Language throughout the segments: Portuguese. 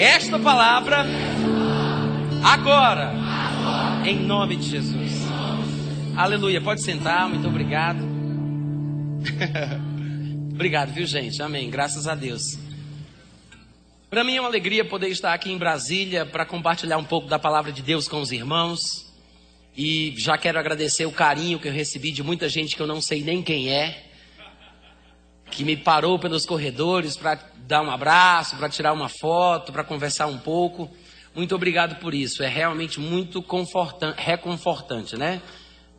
esta palavra agora, em nome de Jesus. Aleluia. Pode sentar, muito obrigado. obrigado, viu, gente? Amém. Graças a Deus. Para mim é uma alegria poder estar aqui em Brasília para compartilhar um pouco da palavra de Deus com os irmãos. E já quero agradecer o carinho que eu recebi de muita gente que eu não sei nem quem é, que me parou pelos corredores para dar um abraço, para tirar uma foto, para conversar um pouco. Muito obrigado por isso. É realmente muito reconfortante, né?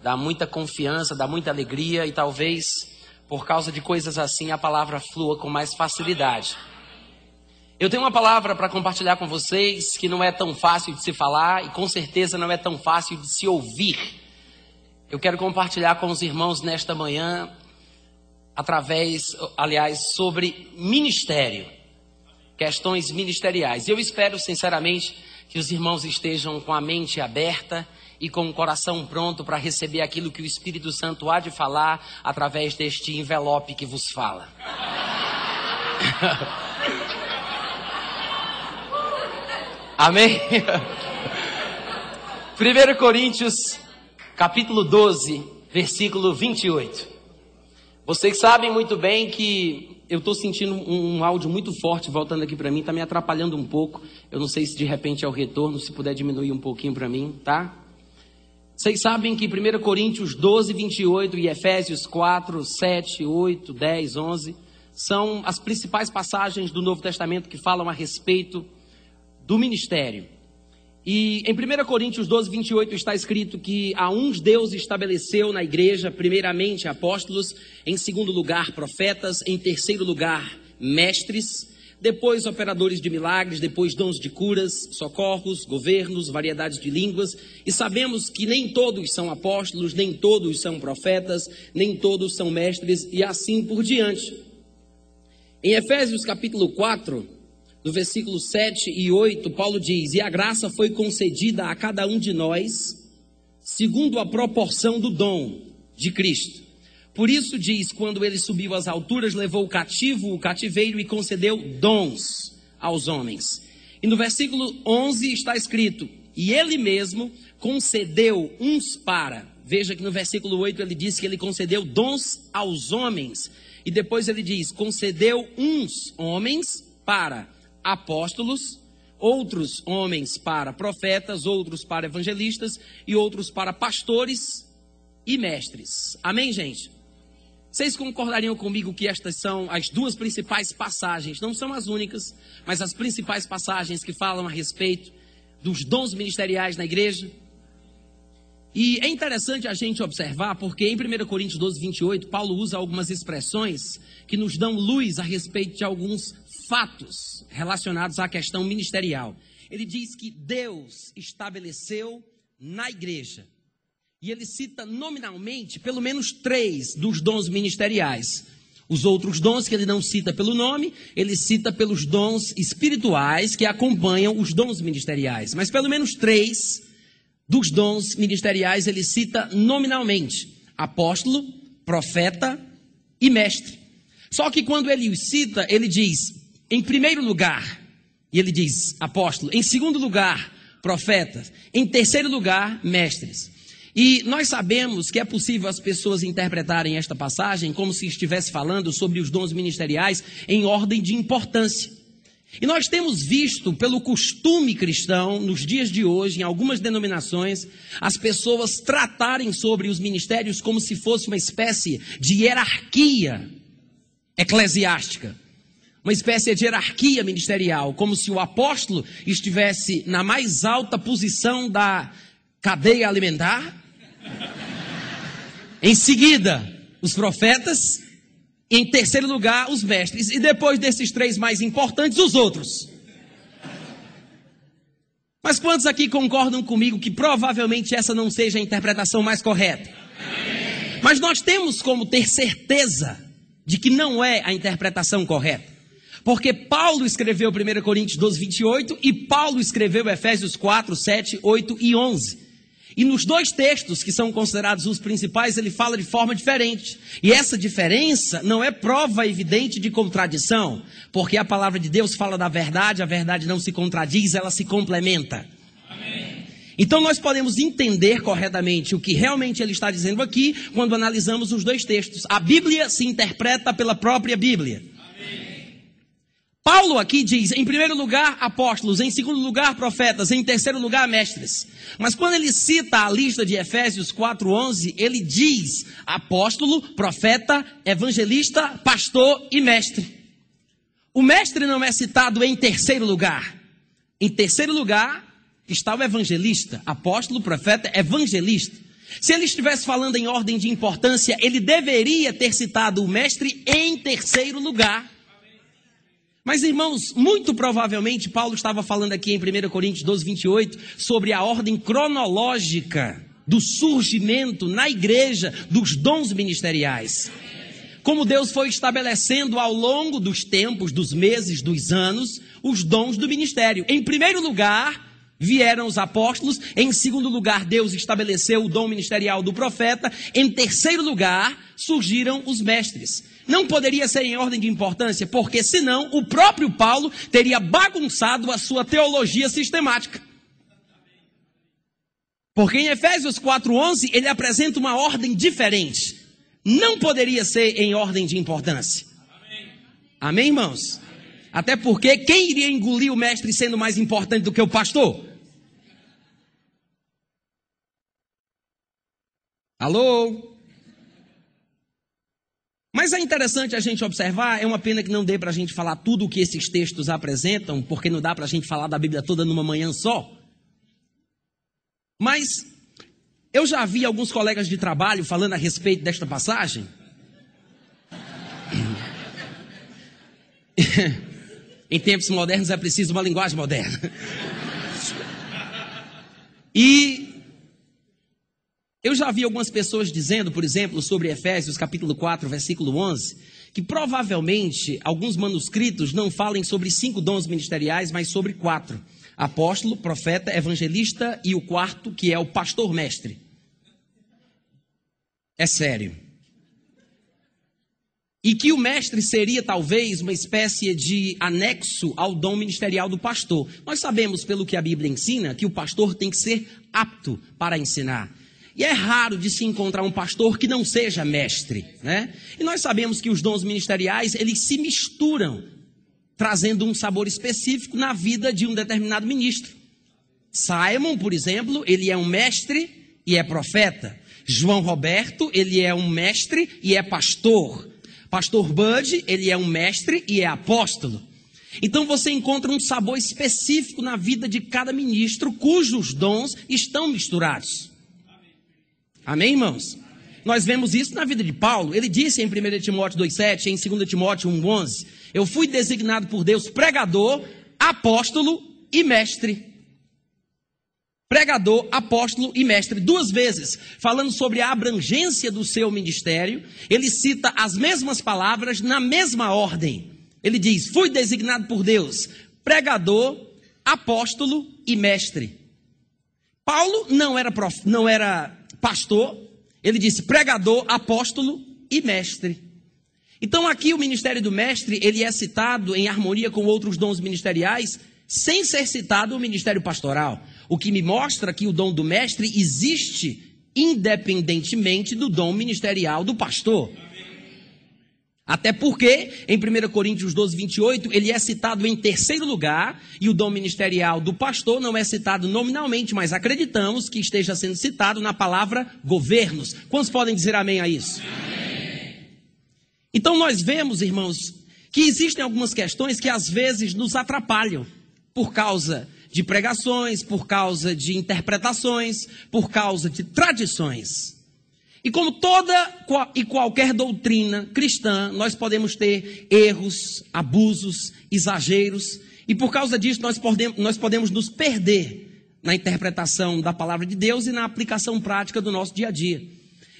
Dá muita confiança, dá muita alegria e talvez por causa de coisas assim a palavra flua com mais facilidade. Eu tenho uma palavra para compartilhar com vocês que não é tão fácil de se falar e com certeza não é tão fácil de se ouvir. Eu quero compartilhar com os irmãos nesta manhã, através, aliás, sobre ministério, questões ministeriais. Eu espero, sinceramente, que os irmãos estejam com a mente aberta e com o coração pronto para receber aquilo que o Espírito Santo há de falar através deste envelope que vos fala. Amém? 1 Coríntios, capítulo 12, versículo 28. Vocês sabem muito bem que eu estou sentindo um, um, áudio muito forte voltando aqui para mim, está me atrapalhando um pouco. Eu não sei se de repente é o retorno, se puder diminuir um pouquinho para mim, tá? Vocês sabem que 1 Coríntios 12, 28 e Efésios 4, 7, 8, 10, 11 são as principais passagens do Novo Testamento que falam a respeito do ministério. E em 1 Coríntios 12, 28 está escrito que a uns Deus estabeleceu na igreja, primeiramente apóstolos, em segundo lugar profetas, em terceiro lugar mestres, depois operadores de milagres, depois dons de curas, socorros, governos, variedades de línguas, e sabemos que nem todos são apóstolos, nem todos são profetas, nem todos são mestres, e assim por diante. Em Efésios capítulo 4, no versículo 7 e 8, Paulo diz: E a graça foi concedida a cada um de nós, segundo a proporção do dom de Cristo. Por isso diz: quando ele subiu às alturas, levou o cativo o cativeiro e concedeu dons aos homens. E no versículo 11 está escrito: E ele mesmo concedeu uns para. Veja que no versículo 8 ele diz que ele concedeu dons aos homens. E depois ele diz: concedeu uns homens para apóstolos, outros homens para profetas, outros para evangelistas e outros para pastores e mestres. Amém, gente? Vocês concordariam comigo que estas são as duas principais passagens, não são as únicas, mas as principais passagens que falam a respeito dos dons ministeriais na igreja? E é interessante a gente observar, porque em 1 Coríntios 12, 28, Paulo usa algumas expressões que nos dão luz a respeito de alguns fatos relacionados à questão ministerial. Ele diz que Deus estabeleceu na igreja. E ele cita nominalmente pelo menos três dos dons ministeriais. Os outros dons que ele não cita pelo nome, ele cita pelos dons espirituais que acompanham os dons ministeriais. Mas pelo menos três dos dons ministeriais ele cita nominalmente: apóstolo, profeta e mestre. Só que quando ele os cita, ele diz em primeiro lugar, e ele diz apóstolo, em segundo lugar, profetas, em terceiro lugar, mestres. E nós sabemos que é possível as pessoas interpretarem esta passagem como se estivesse falando sobre os dons ministeriais em ordem de importância. E nós temos visto, pelo costume cristão, nos dias de hoje, em algumas denominações, as pessoas tratarem sobre os ministérios como se fosse uma espécie de hierarquia eclesiástica uma espécie de hierarquia ministerial, como se o apóstolo estivesse na mais alta posição da cadeia alimentar. Em seguida, os profetas. Em terceiro lugar, os mestres. E depois desses três mais importantes, os outros. Mas quantos aqui concordam comigo que provavelmente essa não seja a interpretação mais correta? Mas nós temos como ter certeza de que não é a interpretação correta. Porque Paulo escreveu 1 Coríntios 12, 28 e Paulo escreveu Efésios 4, 7, 8 e 11. E nos dois textos que são considerados os principais, ele fala de forma diferente. E essa diferença não é prova evidente de contradição, porque a palavra de Deus fala da verdade, a verdade não se contradiz, ela se complementa. Amém. Então nós podemos entender corretamente o que realmente ele está dizendo aqui quando analisamos os dois textos. A Bíblia se interpreta pela própria Bíblia. Paulo aqui diz, em primeiro lugar, apóstolos, em segundo lugar, profetas, em terceiro lugar, mestres. Mas quando ele cita a lista de Efésios 4:11, ele diz apóstolo, profeta, evangelista, pastor e mestre. O mestre não é citado em terceiro lugar. Em terceiro lugar está o evangelista, apóstolo, profeta, evangelista. Se ele estivesse falando em ordem de importância, ele deveria ter citado o mestre em terceiro lugar. Mas, irmãos, muito provavelmente Paulo estava falando aqui em 1 Coríntios 12, 28, sobre a ordem cronológica do surgimento na igreja dos dons ministeriais. Como Deus foi estabelecendo ao longo dos tempos, dos meses, dos anos, os dons do ministério. Em primeiro lugar, vieram os apóstolos. Em segundo lugar, Deus estabeleceu o dom ministerial do profeta. Em terceiro lugar, surgiram os mestres. Não poderia ser em ordem de importância, porque senão o próprio Paulo teria bagunçado a sua teologia sistemática. Porque em Efésios 4:11 ele apresenta uma ordem diferente. Não poderia ser em ordem de importância. Amém, Amém irmãos? Amém. Até porque quem iria engolir o mestre sendo mais importante do que o pastor? Alô? Mas é interessante a gente observar, é uma pena que não dê para a gente falar tudo o que esses textos apresentam, porque não dá para a gente falar da Bíblia toda numa manhã só. Mas eu já vi alguns colegas de trabalho falando a respeito desta passagem. em tempos modernos é preciso uma linguagem moderna. E eu já vi algumas pessoas dizendo, por exemplo, sobre Efésios capítulo 4, versículo 11, que provavelmente alguns manuscritos não falem sobre cinco dons ministeriais, mas sobre quatro: apóstolo, profeta, evangelista e o quarto, que é o pastor mestre. É sério. E que o mestre seria talvez uma espécie de anexo ao dom ministerial do pastor. Nós sabemos, pelo que a Bíblia ensina, que o pastor tem que ser apto para ensinar. E é raro de se encontrar um pastor que não seja mestre, né? E nós sabemos que os dons ministeriais, eles se misturam, trazendo um sabor específico na vida de um determinado ministro. Simon, por exemplo, ele é um mestre e é profeta. João Roberto, ele é um mestre e é pastor. Pastor Bud, ele é um mestre e é apóstolo. Então você encontra um sabor específico na vida de cada ministro, cujos dons estão misturados. Amém, irmãos? Nós vemos isso na vida de Paulo. Ele disse em 1 Timóteo 2,7, em 2 Timóteo 1,11: Eu fui designado por Deus pregador, apóstolo e mestre. Pregador, apóstolo e mestre, duas vezes, falando sobre a abrangência do seu ministério, ele cita as mesmas palavras na mesma ordem. Ele diz: Fui designado por Deus, pregador, apóstolo e mestre. Paulo não era, prof, não era pastor, ele disse pregador, apóstolo e mestre. Então aqui o ministério do mestre, ele é citado em harmonia com outros dons ministeriais, sem ser citado o ministério pastoral. O que me mostra que o dom do mestre existe independentemente do dom ministerial do pastor. Até porque, em 1 Coríntios 12, 28, ele é citado em terceiro lugar, e o dom ministerial do pastor não é citado nominalmente, mas acreditamos que esteja sendo citado na palavra governos. Quantos podem dizer amém a isso? Amém. Então nós vemos, irmãos, que existem algumas questões que às vezes nos atrapalham, por causa de pregações, por causa de interpretações, por causa de tradições. E como toda e qualquer doutrina cristã, nós podemos ter erros, abusos, exageros, e por causa disso nós podemos, nós podemos nos perder na interpretação da palavra de Deus e na aplicação prática do nosso dia a dia.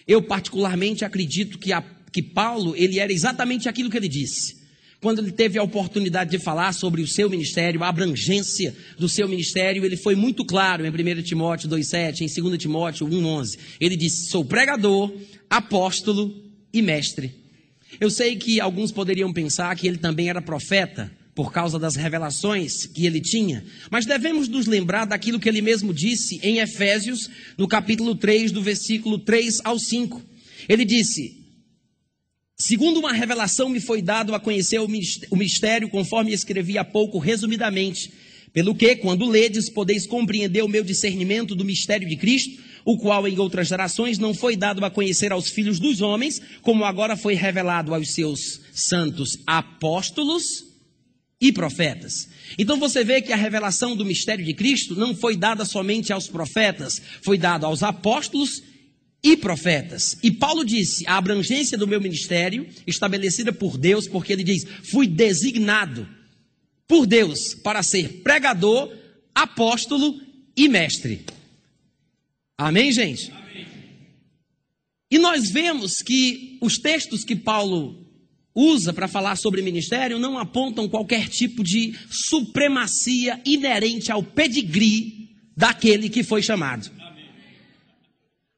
Eu particularmente acredito que, a, que Paulo, ele era exatamente aquilo que ele disse. Quando ele teve a oportunidade de falar sobre o seu ministério, a abrangência do seu ministério, ele foi muito claro em 1 Timóteo 2,7, em 2 Timóteo 1,11. Ele disse: Sou pregador, apóstolo e mestre. Eu sei que alguns poderiam pensar que ele também era profeta, por causa das revelações que ele tinha, mas devemos nos lembrar daquilo que ele mesmo disse em Efésios, no capítulo 3, do versículo 3 ao 5. Ele disse: Segundo uma revelação me foi dado a conhecer o mistério, conforme escrevi há pouco, resumidamente. Pelo que, quando ledes, podeis compreender o meu discernimento do mistério de Cristo, o qual em outras gerações não foi dado a conhecer aos filhos dos homens, como agora foi revelado aos seus santos apóstolos e profetas. Então você vê que a revelação do mistério de Cristo não foi dada somente aos profetas, foi dada aos apóstolos e profetas. E Paulo disse: a abrangência do meu ministério, estabelecida por Deus, porque ele diz: fui designado por Deus para ser pregador, apóstolo e mestre. Amém, gente? Amém. E nós vemos que os textos que Paulo usa para falar sobre ministério não apontam qualquer tipo de supremacia inerente ao pedigree daquele que foi chamado.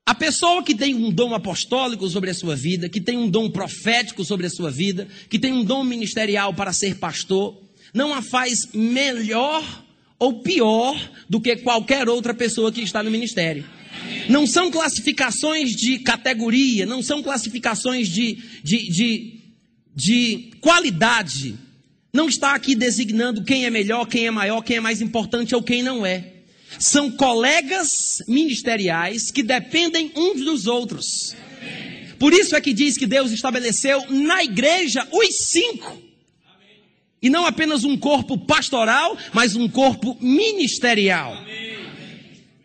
A pessoa que tem um dom apostólico sobre a sua vida, que tem um dom profético sobre a sua vida, que tem um dom ministerial para ser pastor, não a faz melhor ou pior do que qualquer outra pessoa que está no ministério. Não são classificações de categoria, não são classificações de, de, de, de qualidade. Não está aqui designando quem é melhor, quem é maior, quem é mais importante ou quem não é. São colegas ministeriais que dependem uns dos outros. Por isso é que diz que Deus estabeleceu na igreja os cinco. E não apenas um corpo pastoral, mas um corpo ministerial.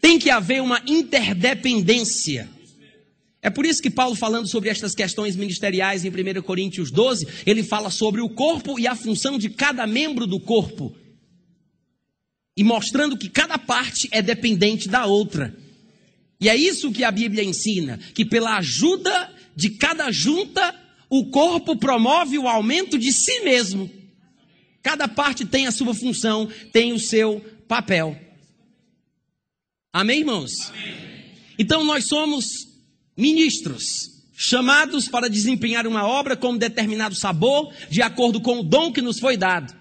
Tem que haver uma interdependência. É por isso que Paulo, falando sobre estas questões ministeriais em 1 Coríntios 12, ele fala sobre o corpo e a função de cada membro do corpo e mostrando que cada parte é dependente da outra. E é isso que a Bíblia ensina: que pela ajuda de cada junta, o corpo promove o aumento de si mesmo. Cada parte tem a sua função, tem o seu papel. Amém, irmãos? Amém. Então nós somos ministros, chamados para desempenhar uma obra com determinado sabor, de acordo com o dom que nos foi dado.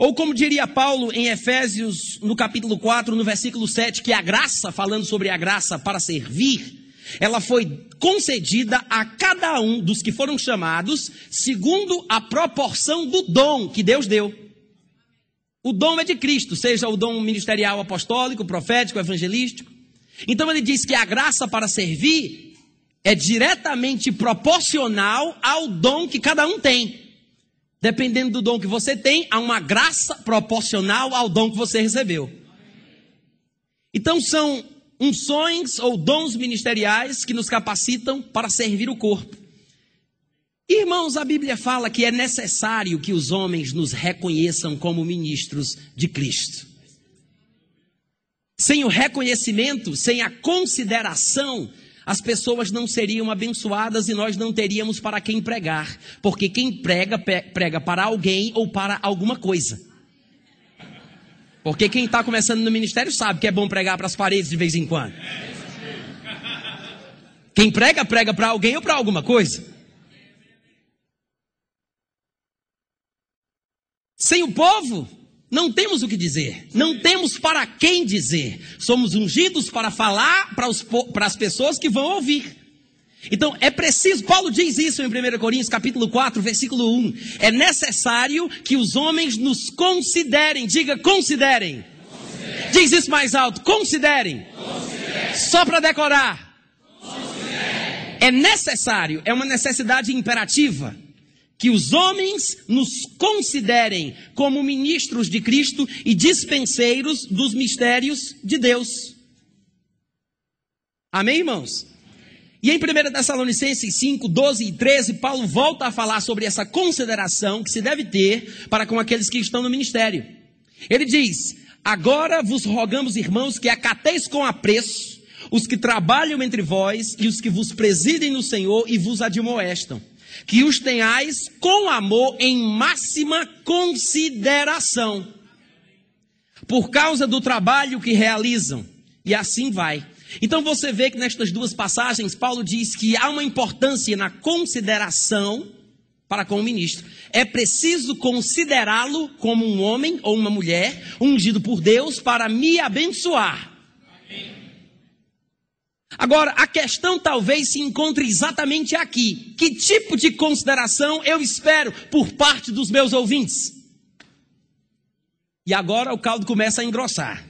Ou como diria Paulo em Efésios, no capítulo 4, no versículo 7, que a graça, falando sobre a graça para servir, ela foi concedida a cada um dos que foram chamados segundo a proporção do dom que Deus deu. O dom é de Cristo, seja o dom ministerial apostólico, profético, evangelístico. Então ele diz que a graça para servir é diretamente proporcional ao dom que cada um tem. Dependendo do dom que você tem, há uma graça proporcional ao dom que você recebeu. Então são unções ou dons ministeriais que nos capacitam para servir o corpo. Irmãos, a Bíblia fala que é necessário que os homens nos reconheçam como ministros de Cristo. Sem o reconhecimento, sem a consideração as pessoas não seriam abençoadas e nós não teríamos para quem pregar. Porque quem prega, prega para alguém ou para alguma coisa. Porque quem está começando no ministério sabe que é bom pregar para as paredes de vez em quando. Quem prega, prega para alguém ou para alguma coisa. Sem o povo, não temos o que dizer, não temos para quem dizer. Somos ungidos para falar para, os, para as pessoas que vão ouvir. Então é preciso, Paulo diz isso em 1 Coríntios capítulo 4, versículo 1. É necessário que os homens nos considerem, diga considerem. considerem. Diz isso mais alto, considerem. Só para decorar. É necessário, é uma necessidade imperativa que os homens nos considerem como ministros de Cristo e dispenseiros dos mistérios de Deus. Amém, irmãos? E em 1 Tessalonicenses 5, 12 e 13, Paulo volta a falar sobre essa consideração que se deve ter para com aqueles que estão no ministério. Ele diz: Agora vos rogamos, irmãos, que acateis com apreço os que trabalham entre vós e os que vos presidem no Senhor e vos admoestam que os tenhais com amor em máxima consideração, por causa do trabalho que realizam, e assim vai. Então você vê que nestas duas passagens, Paulo diz que há uma importância na consideração para com o ministro. É preciso considerá-lo como um homem ou uma mulher ungido por Deus para me abençoar. Agora, a questão talvez se encontre exatamente aqui. Que tipo de consideração eu espero por parte dos meus ouvintes? E agora o caldo começa a engrossar.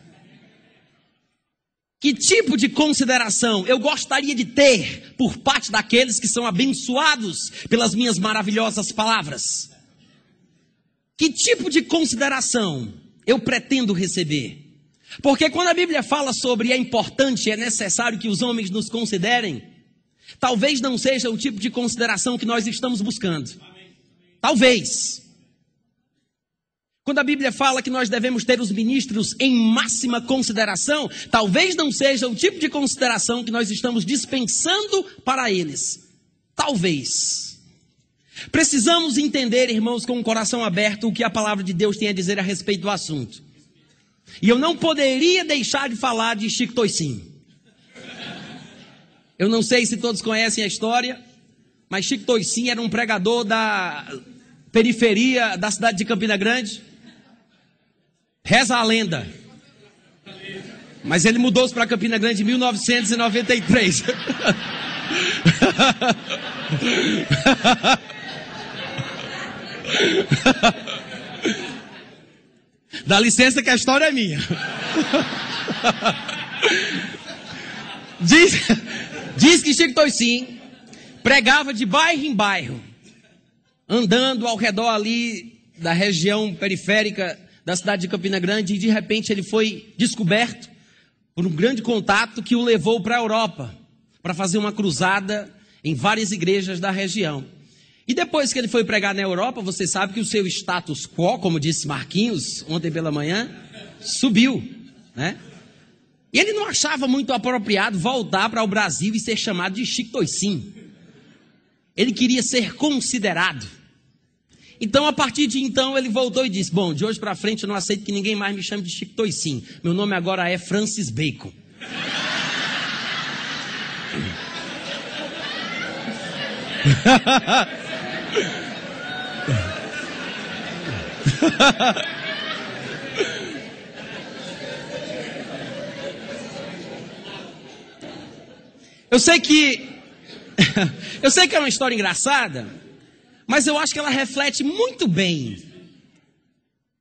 Que tipo de consideração eu gostaria de ter por parte daqueles que são abençoados pelas minhas maravilhosas palavras? Que tipo de consideração eu pretendo receber? Porque quando a Bíblia fala sobre é importante, é necessário que os homens nos considerem, talvez não seja o tipo de consideração que nós estamos buscando. Talvez. Quando a Bíblia fala que nós devemos ter os ministros em máxima consideração, talvez não seja o tipo de consideração que nós estamos dispensando para eles. Talvez. Precisamos entender, irmãos, com o coração aberto, o que a palavra de Deus tem a dizer a respeito do assunto. E eu não poderia deixar de falar de Chico Toicinho. Eu não sei se todos conhecem a história, mas Chico Toicinho era um pregador da periferia da cidade de Campina Grande. Reza a lenda. Mas ele mudou-se para Campina Grande em 1993. Dá licença que a história é minha. diz, diz que Chico Toicinho pregava de bairro em bairro, andando ao redor ali da região periférica da cidade de Campina Grande, e de repente ele foi descoberto por um grande contato que o levou para a Europa, para fazer uma cruzada em várias igrejas da região. E depois que ele foi pregar na Europa, você sabe que o seu status quo, como disse Marquinhos ontem pela manhã, subiu, né? E ele não achava muito apropriado voltar para o Brasil e ser chamado de Chico Toicinho. Ele queria ser considerado. Então, a partir de então, ele voltou e disse: Bom, de hoje para frente eu não aceito que ninguém mais me chame de Chico Toicinho. Meu nome agora é Francis Bacon. Eu sei que eu sei que é uma história engraçada, mas eu acho que ela reflete muito bem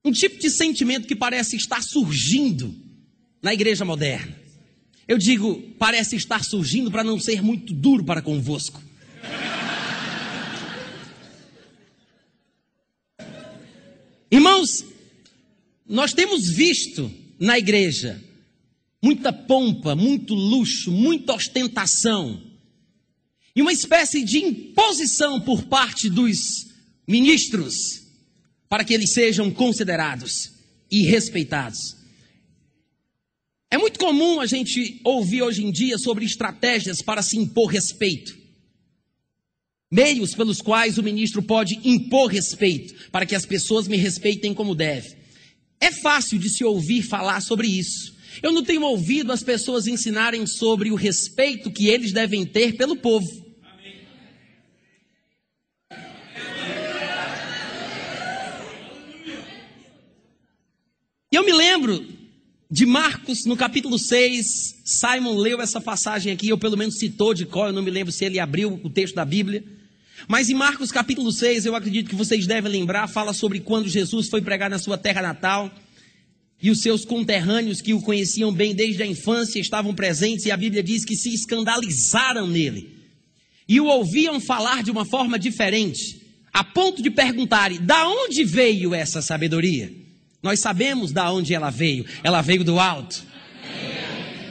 um tipo de sentimento que parece estar surgindo na igreja moderna. Eu digo, parece estar surgindo para não ser muito duro para convosco. Irmãos, nós temos visto na igreja muita pompa, muito luxo, muita ostentação e uma espécie de imposição por parte dos ministros para que eles sejam considerados e respeitados. É muito comum a gente ouvir hoje em dia sobre estratégias para se impor respeito. Meios pelos quais o ministro pode impor respeito, para que as pessoas me respeitem como deve. É fácil de se ouvir falar sobre isso. Eu não tenho ouvido as pessoas ensinarem sobre o respeito que eles devem ter pelo povo. E eu me lembro de Marcos, no capítulo 6, Simon leu essa passagem aqui, ou pelo menos citou de qual, eu não me lembro se ele abriu o texto da Bíblia. Mas em Marcos capítulo 6, eu acredito que vocês devem lembrar, fala sobre quando Jesus foi pregar na sua terra natal. E os seus conterrâneos que o conheciam bem desde a infância estavam presentes, e a Bíblia diz que se escandalizaram nele. E o ouviam falar de uma forma diferente, a ponto de perguntarem: da onde veio essa sabedoria? Nós sabemos da onde ela veio, ela veio do alto.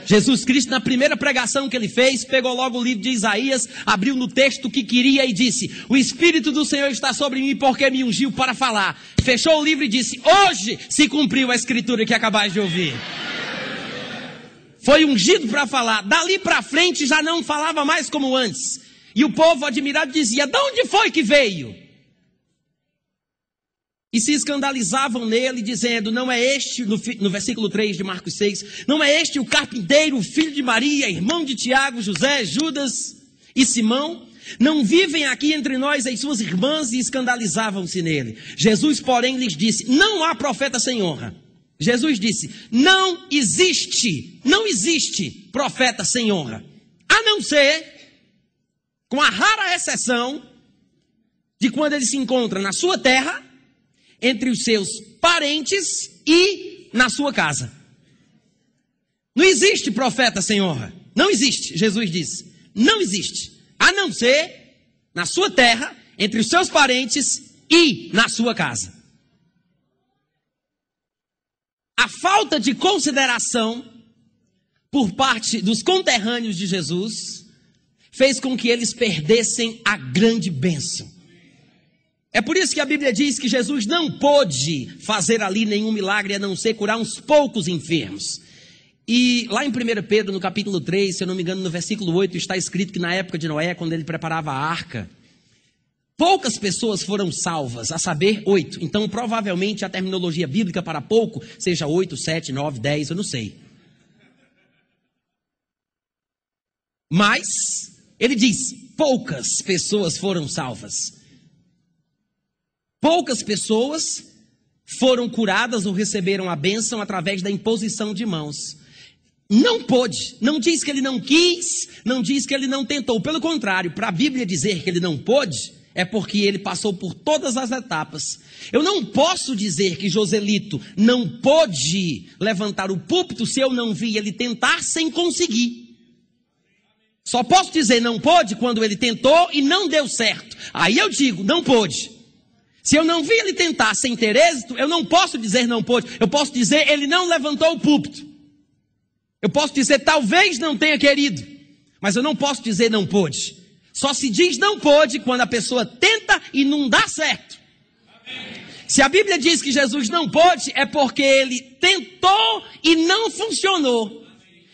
Jesus Cristo, na primeira pregação que ele fez, pegou logo o livro de Isaías, abriu no texto que queria e disse: O Espírito do Senhor está sobre mim porque me ungiu para falar. Fechou o livro e disse: Hoje se cumpriu a escritura que acabais de ouvir. Foi ungido para falar. Dali para frente já não falava mais como antes. E o povo admirado dizia: De onde foi que veio? E se escandalizavam nele, dizendo: Não é este, no, no, versículo 3 de Marcos 6, não é este o carpinteiro, filho de Maria, irmão de Tiago, José, Judas e Simão? Não vivem aqui entre nós as suas irmãs e escandalizavam-se nele. Jesus, porém, lhes disse: Não há profeta sem honra. Jesus disse: Não existe, não existe profeta sem honra, a não ser, com a rara exceção, de quando ele se encontra na sua terra entre os seus parentes e na sua casa. Não existe profeta sem honra. Não existe, Jesus disse. Não existe. A não ser na sua terra, entre os seus parentes e na sua casa. A falta de consideração por parte dos conterrâneos de Jesus fez com que eles perdessem a grande bênção. É por isso que a Bíblia diz que Jesus não pôde fazer ali nenhum milagre a não ser curar uns poucos enfermos. E lá em 1 Pedro, no capítulo 3, se eu não me engano, no versículo 8, está escrito que na época de Noé, quando ele preparava a arca, poucas pessoas foram salvas, a saber, oito. Então, provavelmente, a terminologia bíblica para pouco seja oito, sete, nove, dez, eu não sei. Mas, ele diz: poucas pessoas foram salvas. Poucas pessoas foram curadas ou receberam a bênção através da imposição de mãos. Não pôde, não diz que ele não quis, não diz que ele não tentou. Pelo contrário, para a Bíblia dizer que ele não pôde, é porque ele passou por todas as etapas. Eu não posso dizer que Joselito não pôde levantar o púlpito se eu não vi ele tentar sem conseguir. Só posso dizer não pôde quando ele tentou e não deu certo. Aí eu digo, não pôde. Se eu não vi ele tentar sem ter êxito, eu não posso dizer não pôde. Eu posso dizer ele não levantou o púlpito. Eu posso dizer talvez não tenha querido, mas eu não posso dizer não pôde. Só se diz não pôde quando a pessoa tenta e não dá certo. Se a Bíblia diz que Jesus não pôde, é porque ele tentou e não funcionou.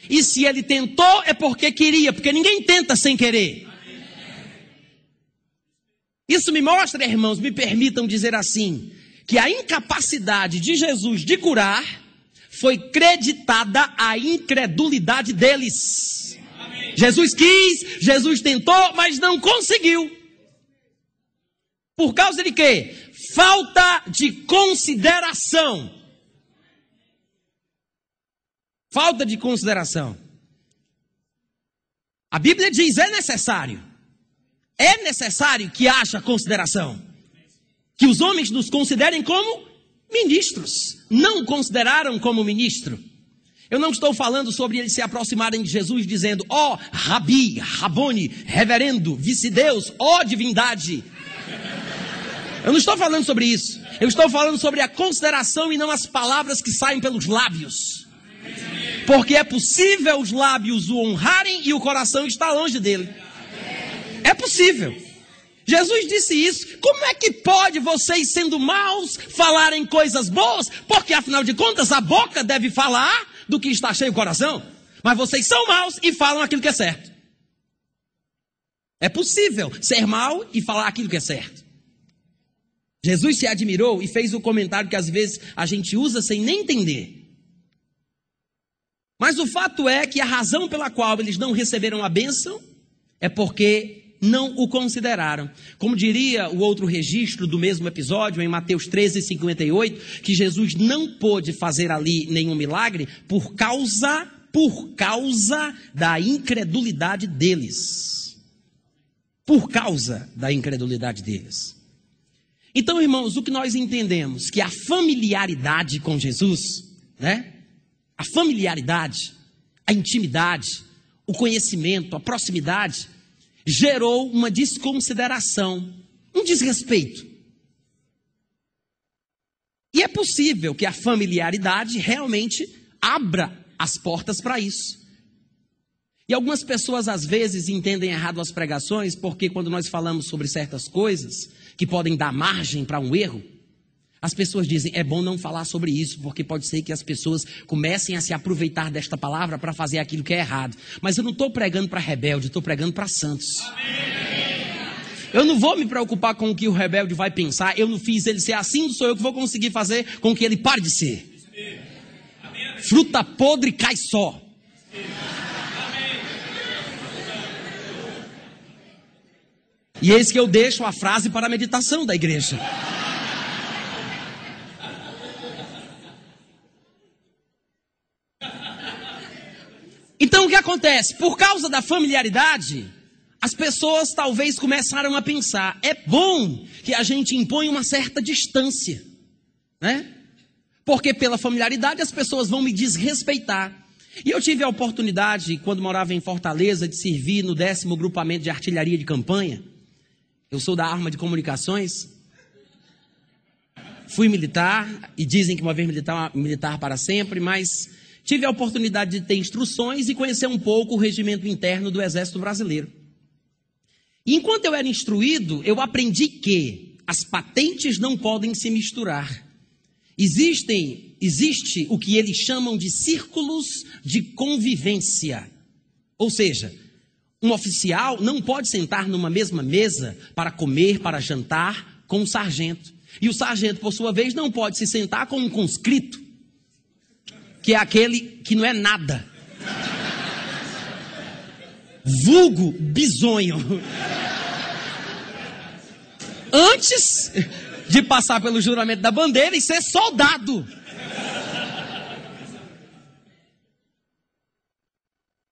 E se ele tentou, é porque queria, porque ninguém tenta sem querer. Isso me mostra, irmãos, me permitam dizer assim, que a incapacidade de Jesus de curar foi creditada à incredulidade deles. Amém. Jesus quis, Jesus tentou, mas não conseguiu. Por causa de quê? Falta de consideração. Falta de consideração. A Bíblia diz: é necessário é necessário que haja consideração. Que os homens nos considerem como ministros. Não consideraram como ministro. Eu não estou falando sobre eles se aproximarem de Jesus dizendo, ó oh, Rabi, Rabone, reverendo, vice-deus, ó oh, divindade. Eu não estou falando sobre isso. Eu estou falando sobre a consideração e não as palavras que saem pelos lábios. Porque é possível os lábios o honrarem e o coração está longe dele. É possível. Jesus disse isso. Como é que pode vocês, sendo maus, falarem coisas boas? Porque afinal de contas, a boca deve falar do que está cheio o coração. Mas vocês são maus e falam aquilo que é certo. É possível ser mau e falar aquilo que é certo. Jesus se admirou e fez o comentário que às vezes a gente usa sem nem entender. Mas o fato é que a razão pela qual eles não receberam a bênção é porque não o consideraram. Como diria o outro registro do mesmo episódio, em Mateus 13, 58, que Jesus não pôde fazer ali nenhum milagre por causa, por causa da incredulidade deles. Por causa da incredulidade deles. Então, irmãos, o que nós entendemos? Que a familiaridade com Jesus, né? A familiaridade, a intimidade, o conhecimento, a proximidade, gerou uma desconsideração, um desrespeito. E é possível que a familiaridade realmente abra as portas para isso. E algumas pessoas às vezes entendem errado as pregações, porque quando nós falamos sobre certas coisas que podem dar margem para um erro, as pessoas dizem, é bom não falar sobre isso, porque pode ser que as pessoas comecem a se aproveitar desta palavra para fazer aquilo que é errado. Mas eu não estou pregando para rebelde, estou pregando para santos. Eu não vou me preocupar com o que o rebelde vai pensar. Eu não fiz ele ser assim, sou eu que vou conseguir fazer com que ele pare de ser. Fruta podre cai só. E eis que eu deixo a frase para a meditação da igreja. Então o que acontece? Por causa da familiaridade, as pessoas talvez começaram a pensar: é bom que a gente impõe uma certa distância, né? Porque pela familiaridade as pessoas vão me desrespeitar. E eu tive a oportunidade, quando morava em Fortaleza, de servir no décimo grupamento de artilharia de campanha. Eu sou da arma de comunicações. Fui militar, e dizem que uma vez militar, militar para sempre, mas tive a oportunidade de ter instruções e conhecer um pouco o regimento interno do Exército Brasileiro. E enquanto eu era instruído, eu aprendi que as patentes não podem se misturar. Existem, existe o que eles chamam de círculos de convivência. Ou seja, um oficial não pode sentar numa mesma mesa para comer, para jantar com um sargento. E o sargento, por sua vez, não pode se sentar com um conscrito, que é aquele que não é nada. Vulgo bisonho. Antes de passar pelo juramento da bandeira e ser soldado.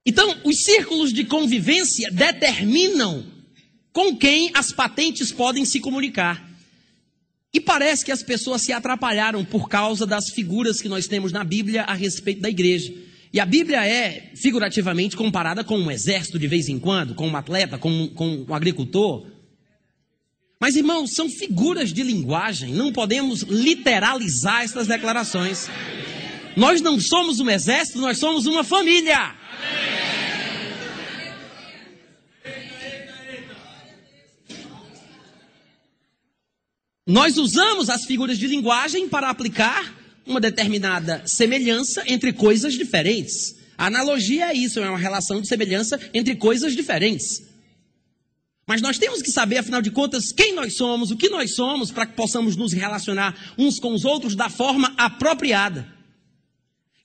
Então, os círculos de convivência determinam com quem as patentes podem se comunicar. E parece que as pessoas se atrapalharam por causa das figuras que nós temos na Bíblia a respeito da igreja. E a Bíblia é, figurativamente, comparada com um exército de vez em quando, com um atleta, com, com um agricultor. Mas, irmãos, são figuras de linguagem, não podemos literalizar essas declarações. Nós não somos um exército, nós somos uma família. Nós usamos as figuras de linguagem para aplicar uma determinada semelhança entre coisas diferentes. A analogia é isso, é uma relação de semelhança entre coisas diferentes. Mas nós temos que saber, afinal de contas, quem nós somos, o que nós somos, para que possamos nos relacionar uns com os outros da forma apropriada.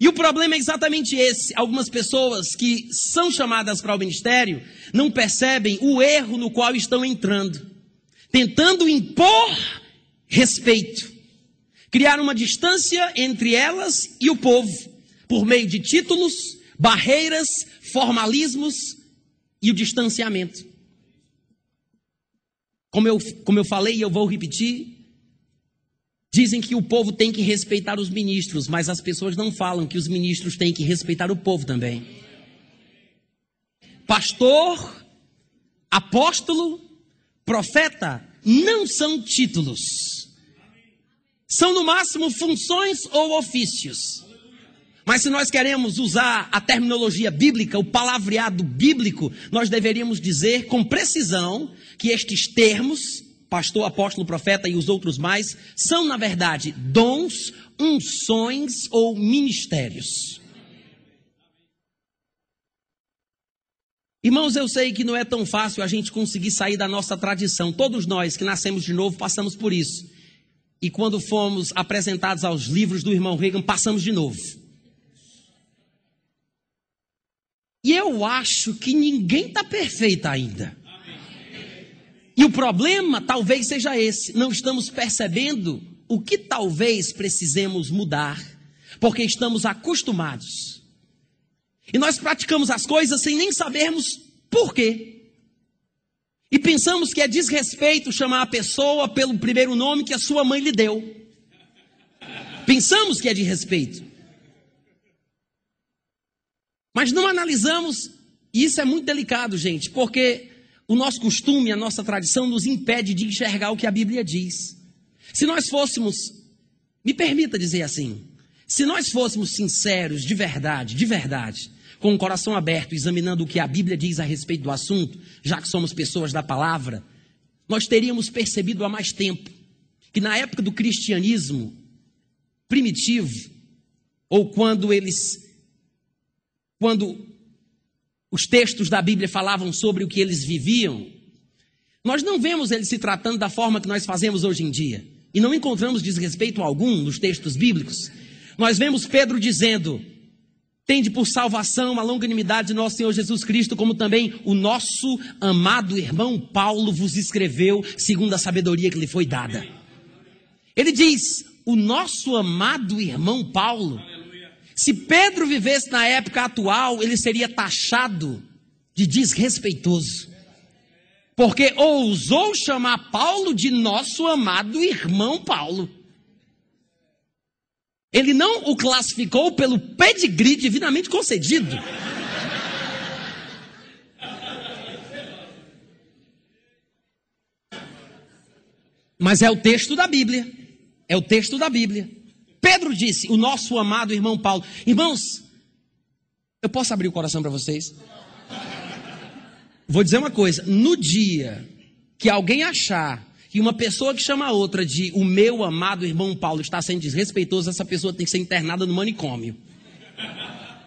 E o problema é exatamente esse. Algumas pessoas que são chamadas para o ministério não percebem o erro no qual estão entrando, tentando impor respeito, criar uma distância entre elas e o povo, por meio de títulos, barreiras, formalismos e o distanciamento. Como eu, como eu falei e eu vou repetir, dizem que o povo tem que respeitar os ministros, mas as pessoas não falam que os ministros têm que respeitar o povo também. Pastor, apóstolo, profeta não são títulos. São no máximo funções ou ofícios. Mas se nós queremos usar a terminologia bíblica, o palavreado bíblico, nós deveríamos dizer com precisão que estes termos, pastor, apóstolo, profeta e os outros mais, são na verdade dons, unções ou ministérios. Irmãos, eu sei que não é tão fácil a gente conseguir sair da nossa tradição. Todos nós que nascemos de novo passamos por isso. E quando fomos apresentados aos livros do irmão Reagan, passamos de novo. E eu acho que ninguém está perfeito ainda. E o problema talvez seja esse: não estamos percebendo o que talvez precisemos mudar, porque estamos acostumados. E nós praticamos as coisas sem nem sabermos por quê. E pensamos que é desrespeito chamar a pessoa pelo primeiro nome que a sua mãe lhe deu. Pensamos que é de respeito. Mas não analisamos, e isso é muito delicado, gente, porque o nosso costume, a nossa tradição nos impede de enxergar o que a Bíblia diz. Se nós fôssemos, me permita dizer assim, se nós fôssemos sinceros, de verdade, de verdade, com o coração aberto, examinando o que a Bíblia diz a respeito do assunto, já que somos pessoas da palavra, nós teríamos percebido há mais tempo que na época do cristianismo primitivo, ou quando eles quando os textos da Bíblia falavam sobre o que eles viviam, Nós não vemos ele se tratando da forma que nós fazemos hoje em dia. E não encontramos desrespeito algum nos textos bíblicos. Nós vemos Pedro dizendo: Tende por salvação a longanimidade de nosso Senhor Jesus Cristo, como também o nosso amado irmão Paulo vos escreveu, segundo a sabedoria que lhe foi dada. Ele diz: O nosso amado irmão Paulo. Se Pedro vivesse na época atual, ele seria taxado de desrespeitoso. Porque ousou chamar Paulo de nosso amado irmão Paulo. Ele não o classificou pelo pedigree divinamente concedido. Mas é o texto da Bíblia. É o texto da Bíblia. Pedro disse, o nosso amado irmão Paulo. Irmãos, eu posso abrir o coração para vocês? Vou dizer uma coisa: no dia que alguém achar que uma pessoa que chama a outra de o meu amado irmão Paulo está sendo desrespeitoso, essa pessoa tem que ser internada no manicômio.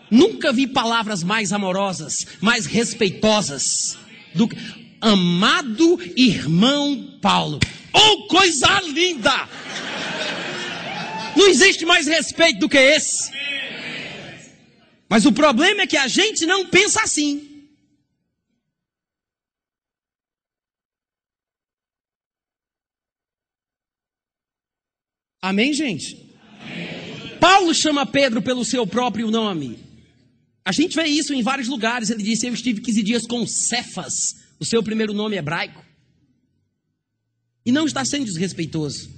Nunca vi palavras mais amorosas, mais respeitosas do que amado irmão Paulo. Oh, coisa linda! Não existe mais respeito do que esse. Mas o problema é que a gente não pensa assim. Amém, gente? Amém. Paulo chama Pedro pelo seu próprio nome. A gente vê isso em vários lugares. Ele disse: Eu estive 15 dias com Cefas, o seu primeiro nome hebraico. E não está sendo desrespeitoso.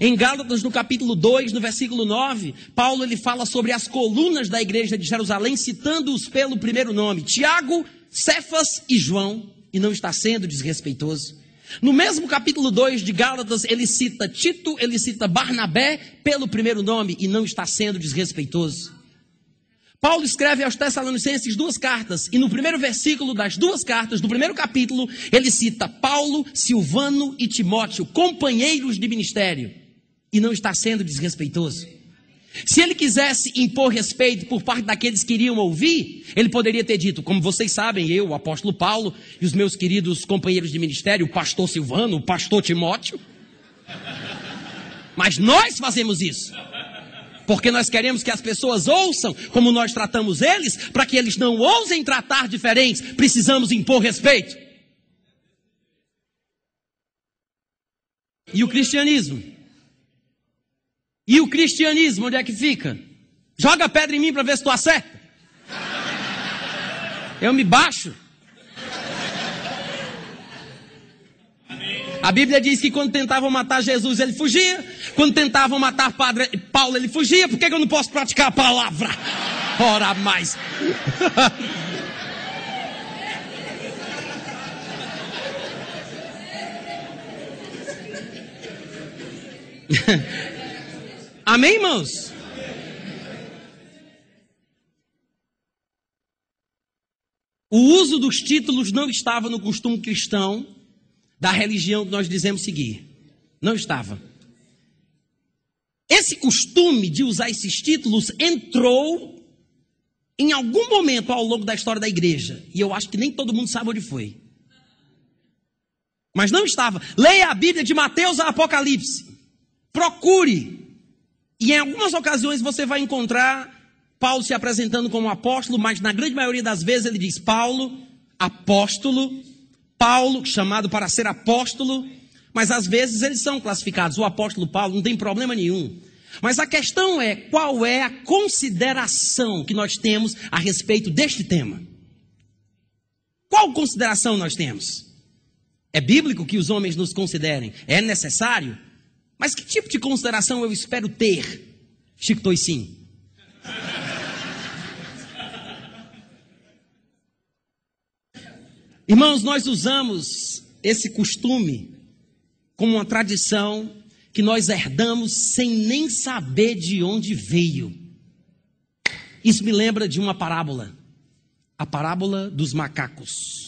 Em Gálatas, no capítulo 2, no versículo 9, Paulo ele fala sobre as colunas da igreja de Jerusalém, citando-os pelo primeiro nome: Tiago, Cefas e João, e não está sendo desrespeitoso. No mesmo capítulo 2 de Gálatas, ele cita Tito, ele cita Barnabé pelo primeiro nome e não está sendo desrespeitoso. Paulo escreve aos Tessalonicenses duas cartas, e no primeiro versículo das duas cartas, do primeiro capítulo, ele cita Paulo, Silvano e Timóteo, companheiros de ministério, e não está sendo desrespeitoso. Se ele quisesse impor respeito por parte daqueles que iriam ouvir, ele poderia ter dito, como vocês sabem, eu, o apóstolo Paulo, e os meus queridos companheiros de ministério, o pastor Silvano, o pastor Timóteo. Mas nós fazemos isso. Porque nós queremos que as pessoas ouçam como nós tratamos eles, para que eles não ousem tratar diferentes, precisamos impor respeito. E o cristianismo? E o cristianismo, onde é que fica? Joga pedra em mim para ver se tu acerta. Eu me baixo. A Bíblia diz que quando tentavam matar Jesus, ele fugia. Quando tentavam matar Padre Paulo, ele fugia. Por que eu não posso praticar a palavra? Ora mais. Amém, irmãos? O uso dos títulos não estava no costume cristão da religião que nós dizemos seguir. Não estava. Esse costume de usar esses títulos entrou em algum momento ao longo da história da igreja. E eu acho que nem todo mundo sabe onde foi. Mas não estava. Leia a Bíblia de Mateus a Apocalipse. Procure e em algumas ocasiões você vai encontrar Paulo se apresentando como apóstolo, mas na grande maioria das vezes ele diz Paulo, apóstolo, Paulo, chamado para ser apóstolo, mas às vezes eles são classificados, o apóstolo Paulo, não tem problema nenhum. Mas a questão é qual é a consideração que nós temos a respeito deste tema. Qual consideração nós temos? É bíblico que os homens nos considerem? É necessário? Mas que tipo de consideração eu espero ter? Chico Toicinho. Irmãos, nós usamos esse costume como uma tradição que nós herdamos sem nem saber de onde veio. Isso me lembra de uma parábola, a parábola dos macacos.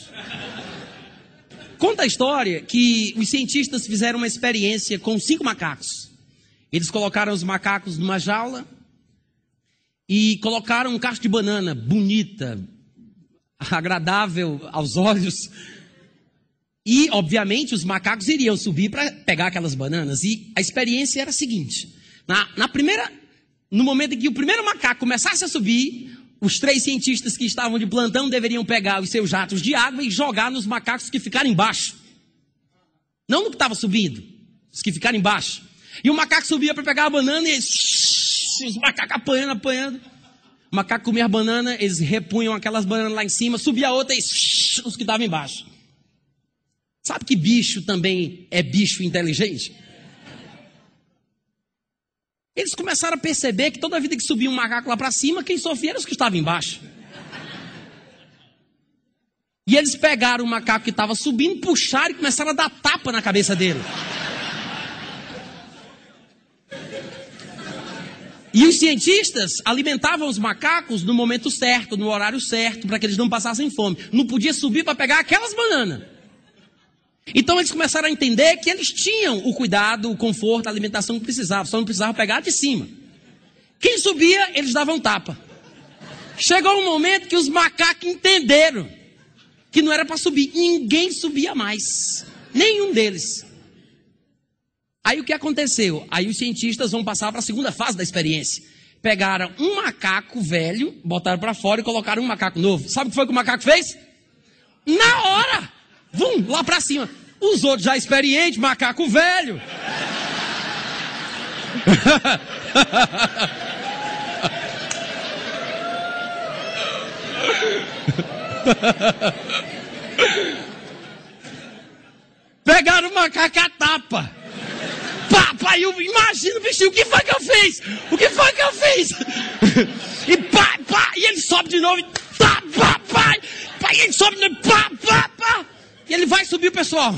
Conta a história que os cientistas fizeram uma experiência com cinco macacos. Eles colocaram os macacos numa jaula e colocaram um cacho de banana bonita, agradável aos olhos. E, obviamente, os macacos iriam subir para pegar aquelas bananas. E a experiência era a seguinte: na, na primeira, no momento em que o primeiro macaco começasse a subir, os três cientistas que estavam de plantão deveriam pegar os seus jatos de água e jogar nos macacos que ficaram embaixo. Não no que estava subindo, os que ficaram embaixo. E o macaco subia para pegar a banana e eles, os macacos apanhando, apanhando. O macaco comia a banana, eles repunham aquelas bananas lá em cima, subia outra e os que estavam embaixo. Sabe que bicho também é bicho inteligente? Eles começaram a perceber que toda vida que subia um macaco lá para cima, quem sofria era os que estavam embaixo. E eles pegaram o macaco que estava subindo, puxaram e começaram a dar tapa na cabeça dele. E os cientistas alimentavam os macacos no momento certo, no horário certo, para que eles não passassem fome. Não podia subir para pegar aquelas bananas. Então eles começaram a entender que eles tinham o cuidado, o conforto, a alimentação que precisavam, só não precisavam pegar de cima. Quem subia, eles davam tapa. Chegou um momento que os macacos entenderam que não era para subir. Ninguém subia mais. Nenhum deles. Aí o que aconteceu? Aí os cientistas vão passar para a segunda fase da experiência. Pegaram um macaco velho, botaram para fora e colocaram um macaco novo. Sabe o que foi que o macaco fez? Na hora! Vum, lá para cima. Os outros já experientes, macaco velho. Pegaram o macaco a tapa. Pá, eu imagino, bichinho, o que foi que eu fiz? O que foi que eu fiz? E pá, pá, e ele sobe de novo, e pá, pá, pá, pá, e ele sobe de novo, pá, pá, pá. E ele vai subir pessoal.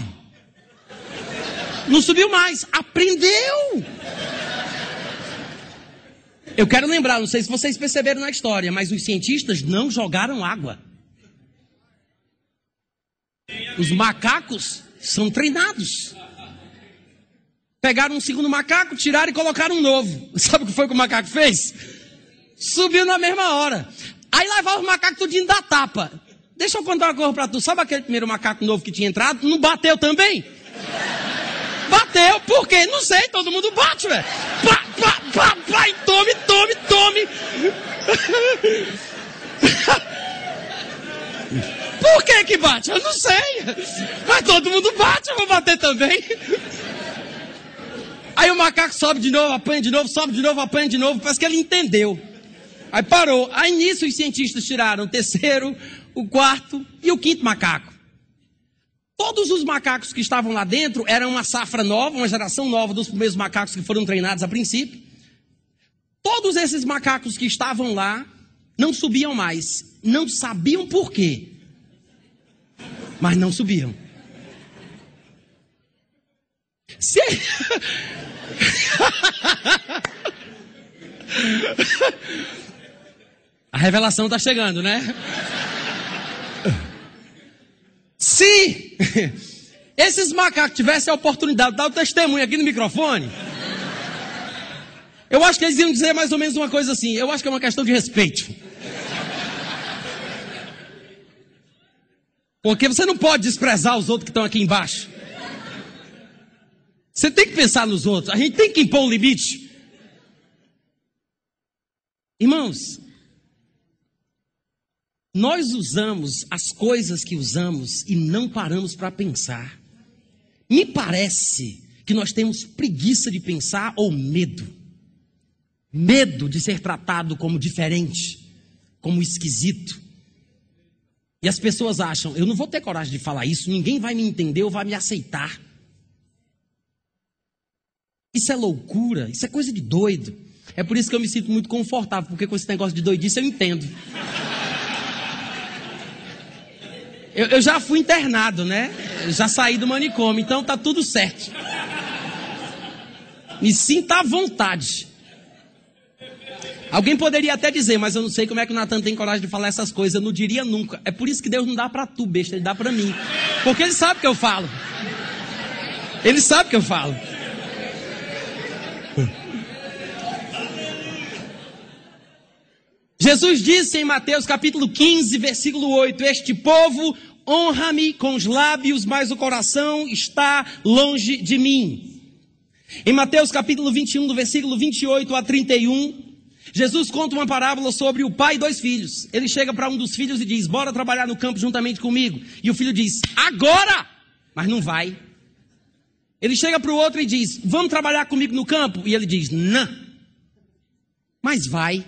Não subiu mais, aprendeu. Eu quero lembrar, não sei se vocês perceberam na história, mas os cientistas não jogaram água. Os macacos são treinados. Pegaram um segundo macaco, tiraram e colocaram um novo. Sabe o que foi que o macaco fez? Subiu na mesma hora. Aí levava o macaco tudinho da tapa. Deixa eu contar uma coisa pra tu. Sabe aquele primeiro macaco novo que tinha entrado? Não bateu também? Bateu, por quê? Não sei, todo mundo bate, velho. Pá, pá, pá, pá, e tome, tome, tome. Por que que bate? Eu não sei. Mas todo mundo bate, eu vou bater também. Aí o macaco sobe de novo, apanha de novo, sobe de novo, apanha de novo. Parece que ele entendeu. Aí parou. Aí nisso os cientistas tiraram o terceiro, o quarto e o quinto macaco. Todos os macacos que estavam lá dentro eram uma safra nova, uma geração nova dos primeiros macacos que foram treinados a princípio. Todos esses macacos que estavam lá não subiam mais, não sabiam por quê, mas não subiam. Se... A revelação está chegando, né? Se esses macacos tivessem a oportunidade de dar o testemunho aqui no microfone, eu acho que eles iam dizer mais ou menos uma coisa assim. Eu acho que é uma questão de respeito. Porque você não pode desprezar os outros que estão aqui embaixo. Você tem que pensar nos outros. A gente tem que impor um limite. Irmãos, nós usamos as coisas que usamos e não paramos para pensar. Me parece que nós temos preguiça de pensar ou medo. Medo de ser tratado como diferente, como esquisito. E as pessoas acham, eu não vou ter coragem de falar isso, ninguém vai me entender ou vai me aceitar. Isso é loucura, isso é coisa de doido. É por isso que eu me sinto muito confortável, porque com esse negócio de doidice eu entendo. Eu, eu já fui internado, né? Eu já saí do manicômio, então tá tudo certo. Me sinta à vontade. Alguém poderia até dizer, mas eu não sei como é que o Natan tem coragem de falar essas coisas. Eu não diria nunca. É por isso que Deus não dá para tu, besta, ele dá para mim. Porque ele sabe que eu falo. Ele sabe que eu falo. Jesus disse em Mateus capítulo 15, versículo 8: Este povo honra-me com os lábios, mas o coração está longe de mim. Em Mateus capítulo 21, do versículo 28 a 31, Jesus conta uma parábola sobre o pai e dois filhos. Ele chega para um dos filhos e diz: Bora trabalhar no campo juntamente comigo. E o filho diz: Agora! Mas não vai. Ele chega para o outro e diz: Vamos trabalhar comigo no campo? E ele diz: Não. Mas vai.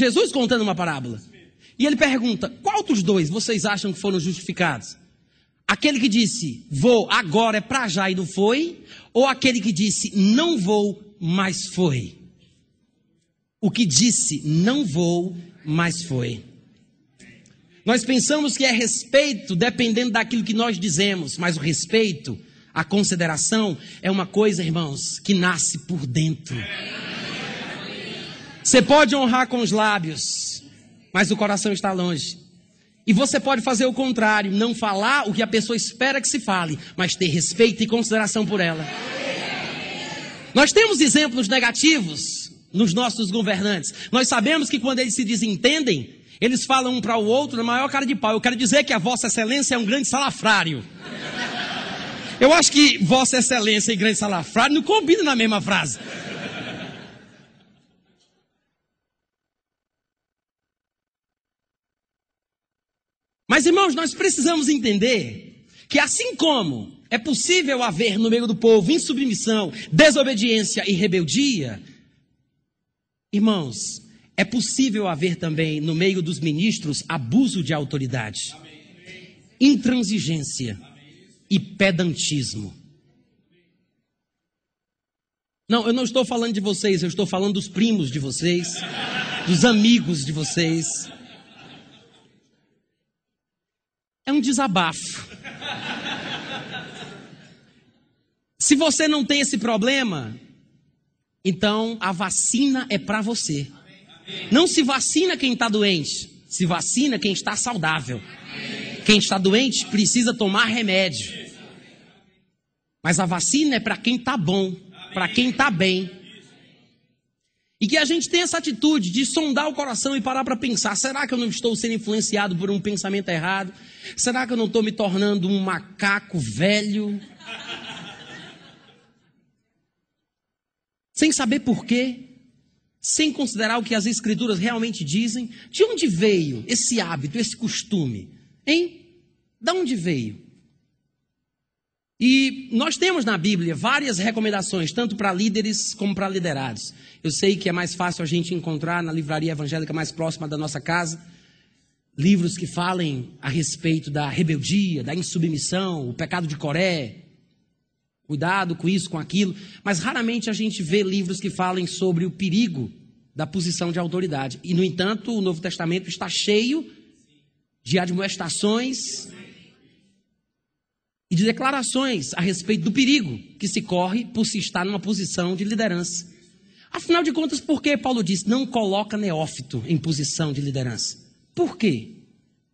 Jesus contando uma parábola. E ele pergunta: Qual dos dois vocês acham que foram justificados? Aquele que disse: Vou, agora é para já e não foi? Ou aquele que disse: Não vou, mas foi? O que disse: Não vou, mas foi. Nós pensamos que é respeito dependendo daquilo que nós dizemos, mas o respeito, a consideração, é uma coisa, irmãos, que nasce por dentro. Você pode honrar com os lábios, mas o coração está longe. E você pode fazer o contrário, não falar o que a pessoa espera que se fale, mas ter respeito e consideração por ela. Nós temos exemplos negativos nos nossos governantes. Nós sabemos que quando eles se desentendem, eles falam um para o outro na maior cara de pau. Eu quero dizer que a Vossa Excelência é um grande salafrário. Eu acho que Vossa Excelência e grande salafrário não combinam na mesma frase. Mas irmãos, nós precisamos entender que assim como é possível haver no meio do povo insubmissão, desobediência e rebeldia, irmãos, é possível haver também no meio dos ministros abuso de autoridade, intransigência e pedantismo. Não, eu não estou falando de vocês, eu estou falando dos primos de vocês, dos amigos de vocês. É um desabafo. Se você não tem esse problema, então a vacina é para você. Não se vacina quem está doente, se vacina quem está saudável. Quem está doente precisa tomar remédio. Mas a vacina é para quem está bom, para quem está bem. E que a gente tenha essa atitude de sondar o coração e parar para pensar: será que eu não estou sendo influenciado por um pensamento errado? Será que eu não estou me tornando um macaco velho? Sem saber por quê? Sem considerar o que as escrituras realmente dizem? De onde veio esse hábito, esse costume? Hein? Da onde veio? E nós temos na Bíblia várias recomendações, tanto para líderes como para liderados. Eu sei que é mais fácil a gente encontrar na livraria evangélica mais próxima da nossa casa livros que falem a respeito da rebeldia, da insubmissão, o pecado de Coré. Cuidado com isso, com aquilo. Mas raramente a gente vê livros que falem sobre o perigo da posição de autoridade. E, no entanto, o Novo Testamento está cheio de admoestações e de declarações a respeito do perigo que se corre por se estar numa posição de liderança. Afinal de contas, por que Paulo diz não coloca neófito em posição de liderança? Por quê?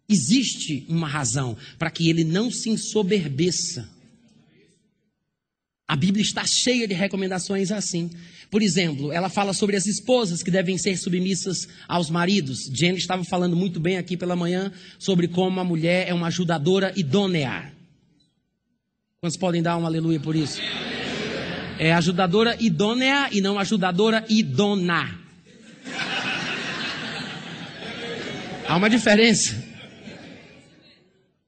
Existe uma razão para que ele não se ensoberbeça. A Bíblia está cheia de recomendações assim. Por exemplo, ela fala sobre as esposas que devem ser submissas aos maridos. Jenny estava falando muito bem aqui pela manhã sobre como a mulher é uma ajudadora idônea. Quantos podem dar um aleluia por isso? É ajudadora idônea e não ajudadora idona. Há uma diferença.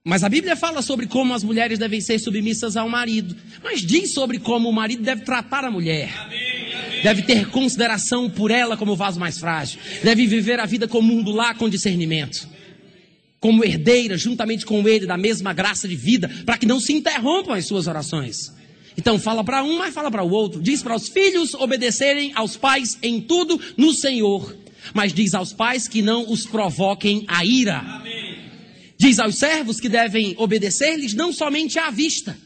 Mas a Bíblia fala sobre como as mulheres devem ser submissas ao marido. Mas diz sobre como o marido deve tratar a mulher. Deve ter consideração por ela como o vaso mais frágil. Deve viver a vida como um do lá com discernimento como herdeira, juntamente com ele, da mesma graça de vida, para que não se interrompam as suas orações. Então fala para um, mas fala para o outro. Diz para os filhos obedecerem aos pais em tudo no Senhor, mas diz aos pais que não os provoquem a ira. Amém. Diz aos servos que devem obedecer-lhes não somente à vista,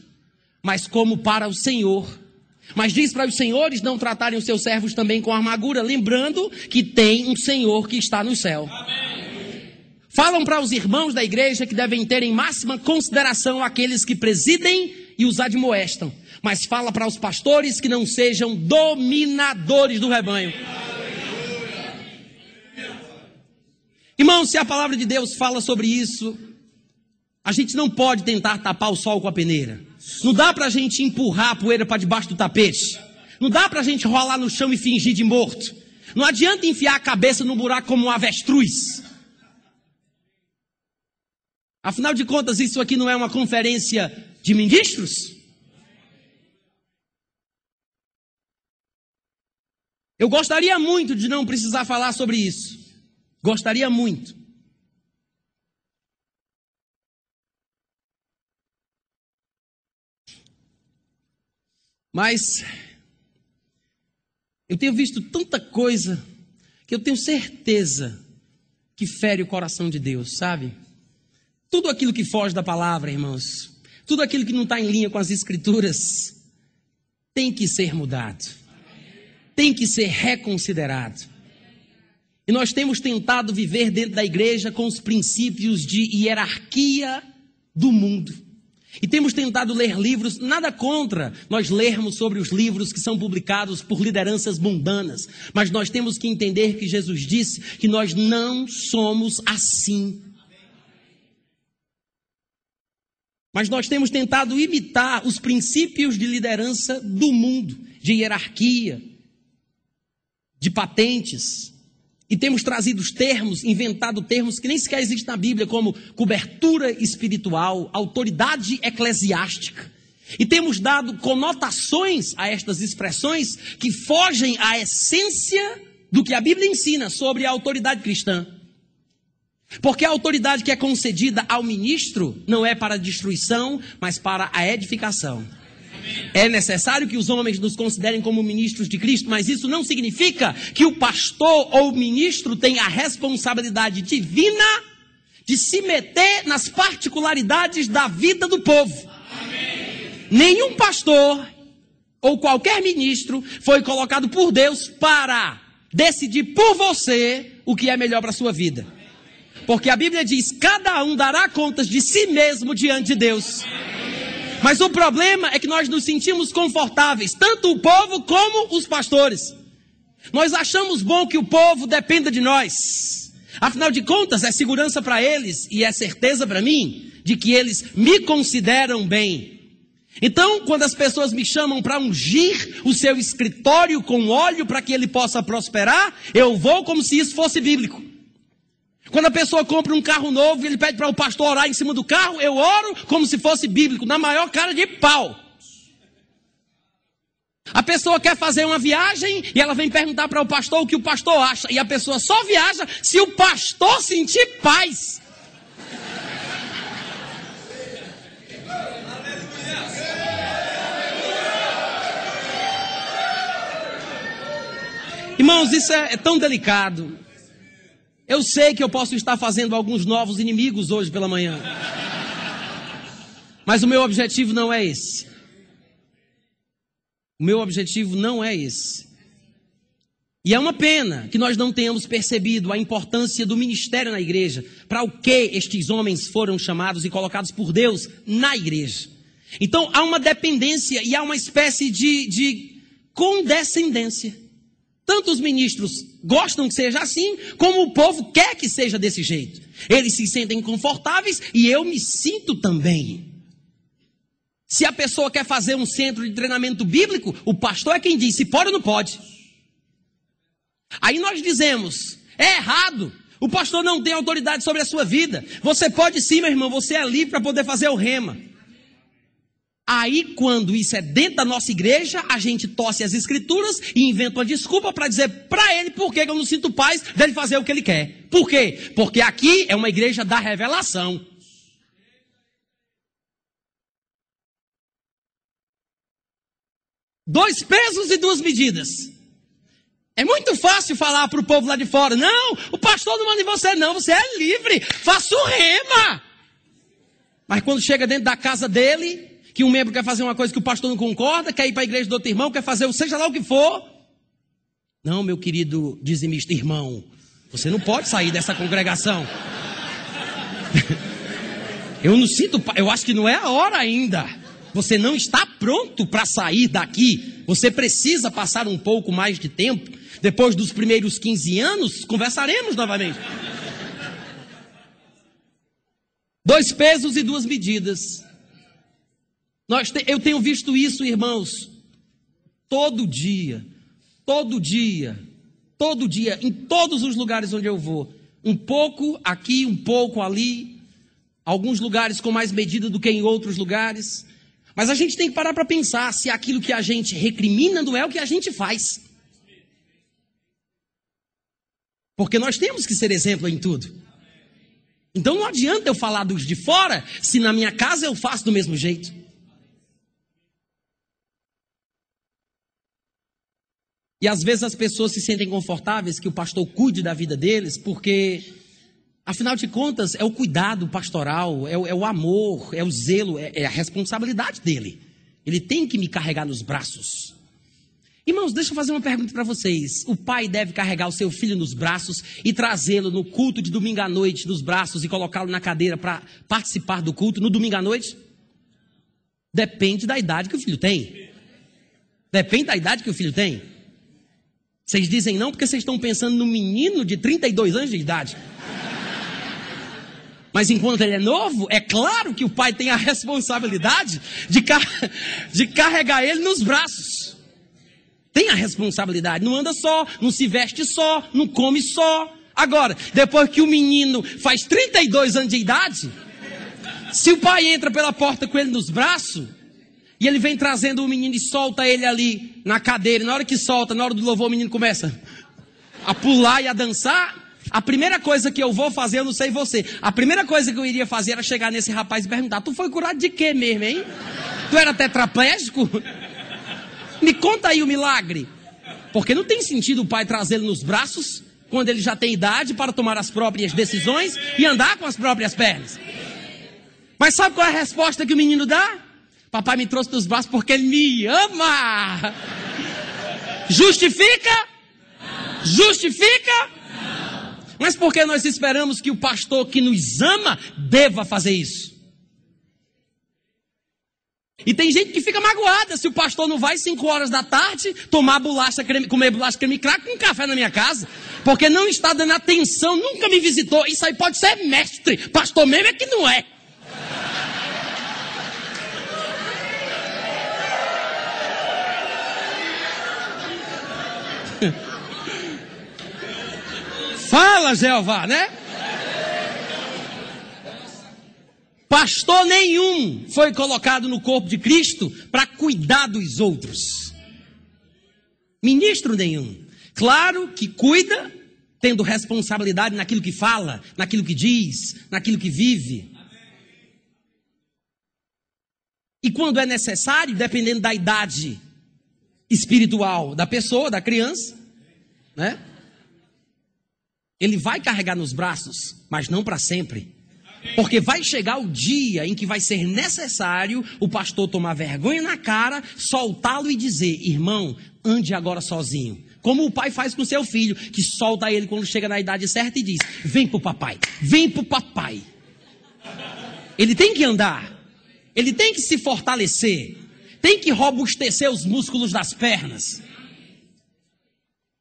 mas como para o Senhor. Mas diz para os senhores não tratarem os seus servos também com amargura, lembrando que tem um Senhor que está no céu. Amém. Falam para os irmãos da igreja que devem ter em máxima consideração aqueles que presidem e os admoestam. Mas fala para os pastores que não sejam dominadores do rebanho. Irmãos, se a palavra de Deus fala sobre isso, A gente não pode tentar tapar o sol com a peneira. Não dá para a gente empurrar a poeira para debaixo do tapete. Não dá para a gente rolar no chão e fingir de morto. Não adianta enfiar a cabeça no buraco como um avestruz. Afinal de contas, isso aqui não é uma conferência de ministros? Eu gostaria muito de não precisar falar sobre isso. Gostaria muito. Mas eu tenho visto tanta coisa que eu tenho certeza que fere o coração de Deus, sabe? Tudo aquilo que foge da palavra, irmãos, tudo aquilo que não está em linha com as Escrituras, tem que ser mudado, tem que ser reconsiderado. E nós temos tentado viver dentro da igreja com os princípios de hierarquia do mundo. E temos tentado ler livros, nada contra nós lermos sobre os livros que são publicados por lideranças mundanas, mas nós temos que entender que Jesus disse que nós não somos assim. Mas nós temos tentado imitar os princípios de liderança do mundo, de hierarquia, de patentes, e temos trazido os termos, inventado termos que nem sequer existem na Bíblia, como cobertura espiritual, autoridade eclesiástica. E temos dado conotações a estas expressões que fogem à essência do que a Bíblia ensina sobre a autoridade cristã. Porque a autoridade que é concedida ao ministro não é para destruição, mas para a edificação. É necessário que os homens nos considerem como ministros de Cristo, mas isso não significa que o pastor ou o ministro tem a responsabilidade divina de se meter nas particularidades da vida do povo. Nenhum pastor ou qualquer ministro foi colocado por Deus para decidir por você o que é melhor para a sua vida. Porque a Bíblia diz: cada um dará contas de si mesmo diante de Deus. Mas o problema é que nós nos sentimos confortáveis, tanto o povo como os pastores. Nós achamos bom que o povo dependa de nós. Afinal de contas, é segurança para eles e é certeza para mim de que eles me consideram bem. Então, quando as pessoas me chamam para ungir o seu escritório com óleo para que ele possa prosperar, eu vou como se isso fosse bíblico. Quando a pessoa compra um carro novo e ele pede para o pastor orar em cima do carro, eu oro como se fosse bíblico, na maior cara de pau. A pessoa quer fazer uma viagem e ela vem perguntar para o pastor o que o pastor acha. E a pessoa só viaja se o pastor sentir paz. Irmãos, isso é, é tão delicado. Eu sei que eu posso estar fazendo alguns novos inimigos hoje pela manhã. Mas o meu objetivo não é esse. O meu objetivo não é esse. E é uma pena que nós não tenhamos percebido a importância do ministério na igreja, para o que estes homens foram chamados e colocados por Deus na igreja. Então há uma dependência e há uma espécie de, de condescendência. Tanto os ministros gostam que seja assim, como o povo quer que seja desse jeito. Eles se sentem confortáveis e eu me sinto também. Se a pessoa quer fazer um centro de treinamento bíblico, o pastor é quem diz se pode ou não pode. Aí nós dizemos, é errado. O pastor não tem autoridade sobre a sua vida. Você pode sim, meu irmão, você é livre para poder fazer o rema. Aí, quando isso é dentro da nossa igreja, a gente tosse as escrituras e inventa uma desculpa para dizer para ele por que eu não sinto paz dele fazer o que ele quer. Por quê? Porque aqui é uma igreja da revelação. Dois pesos e duas medidas. É muito fácil falar para o povo lá de fora: não, o pastor não manda em você, não, você é livre, faça o rema. Mas quando chega dentro da casa dele, que um membro quer fazer uma coisa que o pastor não concorda, quer ir para a igreja do outro irmão, quer fazer seja lá o que for. Não, meu querido dizimista irmão, você não pode sair dessa congregação. eu não sinto, eu acho que não é a hora ainda. Você não está pronto para sair daqui. Você precisa passar um pouco mais de tempo. Depois dos primeiros 15 anos, conversaremos novamente. Dois pesos e duas medidas. Te, eu tenho visto isso, irmãos, todo dia, todo dia, todo dia, em todos os lugares onde eu vou. Um pouco aqui, um pouco ali, alguns lugares com mais medida do que em outros lugares. Mas a gente tem que parar para pensar se aquilo que a gente recrimina não é o que a gente faz. Porque nós temos que ser exemplo em tudo. Então não adianta eu falar dos de fora, se na minha casa eu faço do mesmo jeito. E às vezes as pessoas se sentem confortáveis que o pastor cuide da vida deles, porque, afinal de contas, é o cuidado pastoral, é o, é o amor, é o zelo, é, é a responsabilidade dele. Ele tem que me carregar nos braços. Irmãos, deixa eu fazer uma pergunta para vocês. O pai deve carregar o seu filho nos braços e trazê-lo no culto de domingo à noite nos braços e colocá-lo na cadeira para participar do culto no domingo à noite? Depende da idade que o filho tem. Depende da idade que o filho tem. Vocês dizem não porque vocês estão pensando no menino de 32 anos de idade. Mas enquanto ele é novo, é claro que o pai tem a responsabilidade de, car de carregar ele nos braços. Tem a responsabilidade. Não anda só, não se veste só, não come só. Agora, depois que o menino faz 32 anos de idade, se o pai entra pela porta com ele nos braços, e ele vem trazendo o menino e solta ele ali na cadeira, e na hora que solta, na hora do louvor, o menino começa a pular e a dançar. A primeira coisa que eu vou fazer, eu não sei você, a primeira coisa que eu iria fazer era chegar nesse rapaz e perguntar: Tu foi curado de quê mesmo, hein? Tu era tetraplégico? Me conta aí o milagre. Porque não tem sentido o pai trazê-lo nos braços quando ele já tem idade para tomar as próprias decisões e andar com as próprias pernas. Mas sabe qual é a resposta que o menino dá? Papai me trouxe nos braços porque ele me ama. Justifica? Justifica? Mas por que nós esperamos que o pastor que nos ama deva fazer isso? E tem gente que fica magoada se o pastor não vai 5 horas da tarde tomar bolacha, creme, comer bolacha creme crack com café na minha casa. Porque não está dando atenção, nunca me visitou. Isso aí pode ser mestre. Pastor mesmo é que não é. Fala, Jeová, né? Pastor nenhum foi colocado no corpo de Cristo para cuidar dos outros. Ministro nenhum. Claro que cuida, tendo responsabilidade naquilo que fala, naquilo que diz, naquilo que vive. E quando é necessário, dependendo da idade espiritual da pessoa, da criança, né? Ele vai carregar nos braços, mas não para sempre. Porque vai chegar o dia em que vai ser necessário o pastor tomar vergonha na cara, soltá-lo e dizer: irmão, ande agora sozinho. Como o pai faz com seu filho, que solta ele quando chega na idade certa e diz: vem pro papai, vem pro papai. Ele tem que andar, ele tem que se fortalecer, tem que robustecer os músculos das pernas.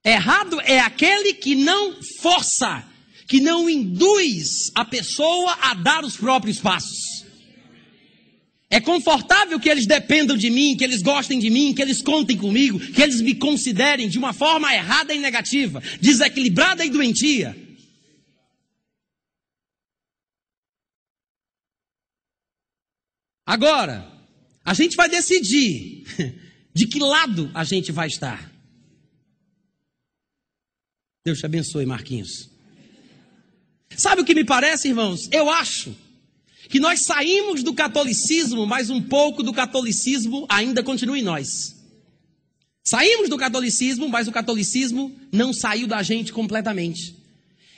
Errado é aquele que não força que não induz a pessoa a dar os próprios passos. É confortável que eles dependam de mim, que eles gostem de mim, que eles contem comigo, que eles me considerem de uma forma errada e negativa, desequilibrada e doentia. Agora, a gente vai decidir de que lado a gente vai estar. Deus te abençoe, Marquinhos. Sabe o que me parece, irmãos? Eu acho que nós saímos do catolicismo, mas um pouco do catolicismo ainda continua em nós. Saímos do catolicismo, mas o catolicismo não saiu da gente completamente.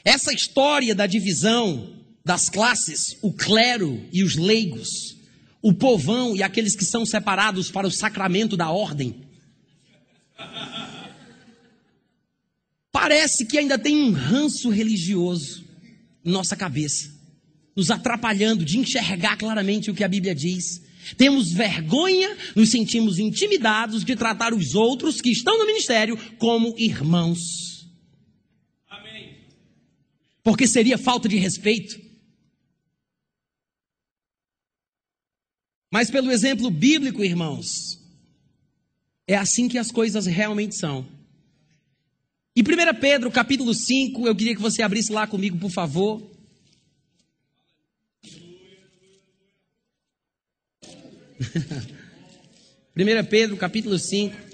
Essa história da divisão das classes, o clero e os leigos, o povão e aqueles que são separados para o sacramento da ordem, parece que ainda tem um ranço religioso nossa cabeça, nos atrapalhando de enxergar claramente o que a Bíblia diz. Temos vergonha, nos sentimos intimidados de tratar os outros que estão no ministério como irmãos. Amém. Porque seria falta de respeito. Mas pelo exemplo bíblico, irmãos, é assim que as coisas realmente são. E 1 Pedro, capítulo 5, eu queria que você abrisse lá comigo, por favor. Primeira Pedro, capítulo 5.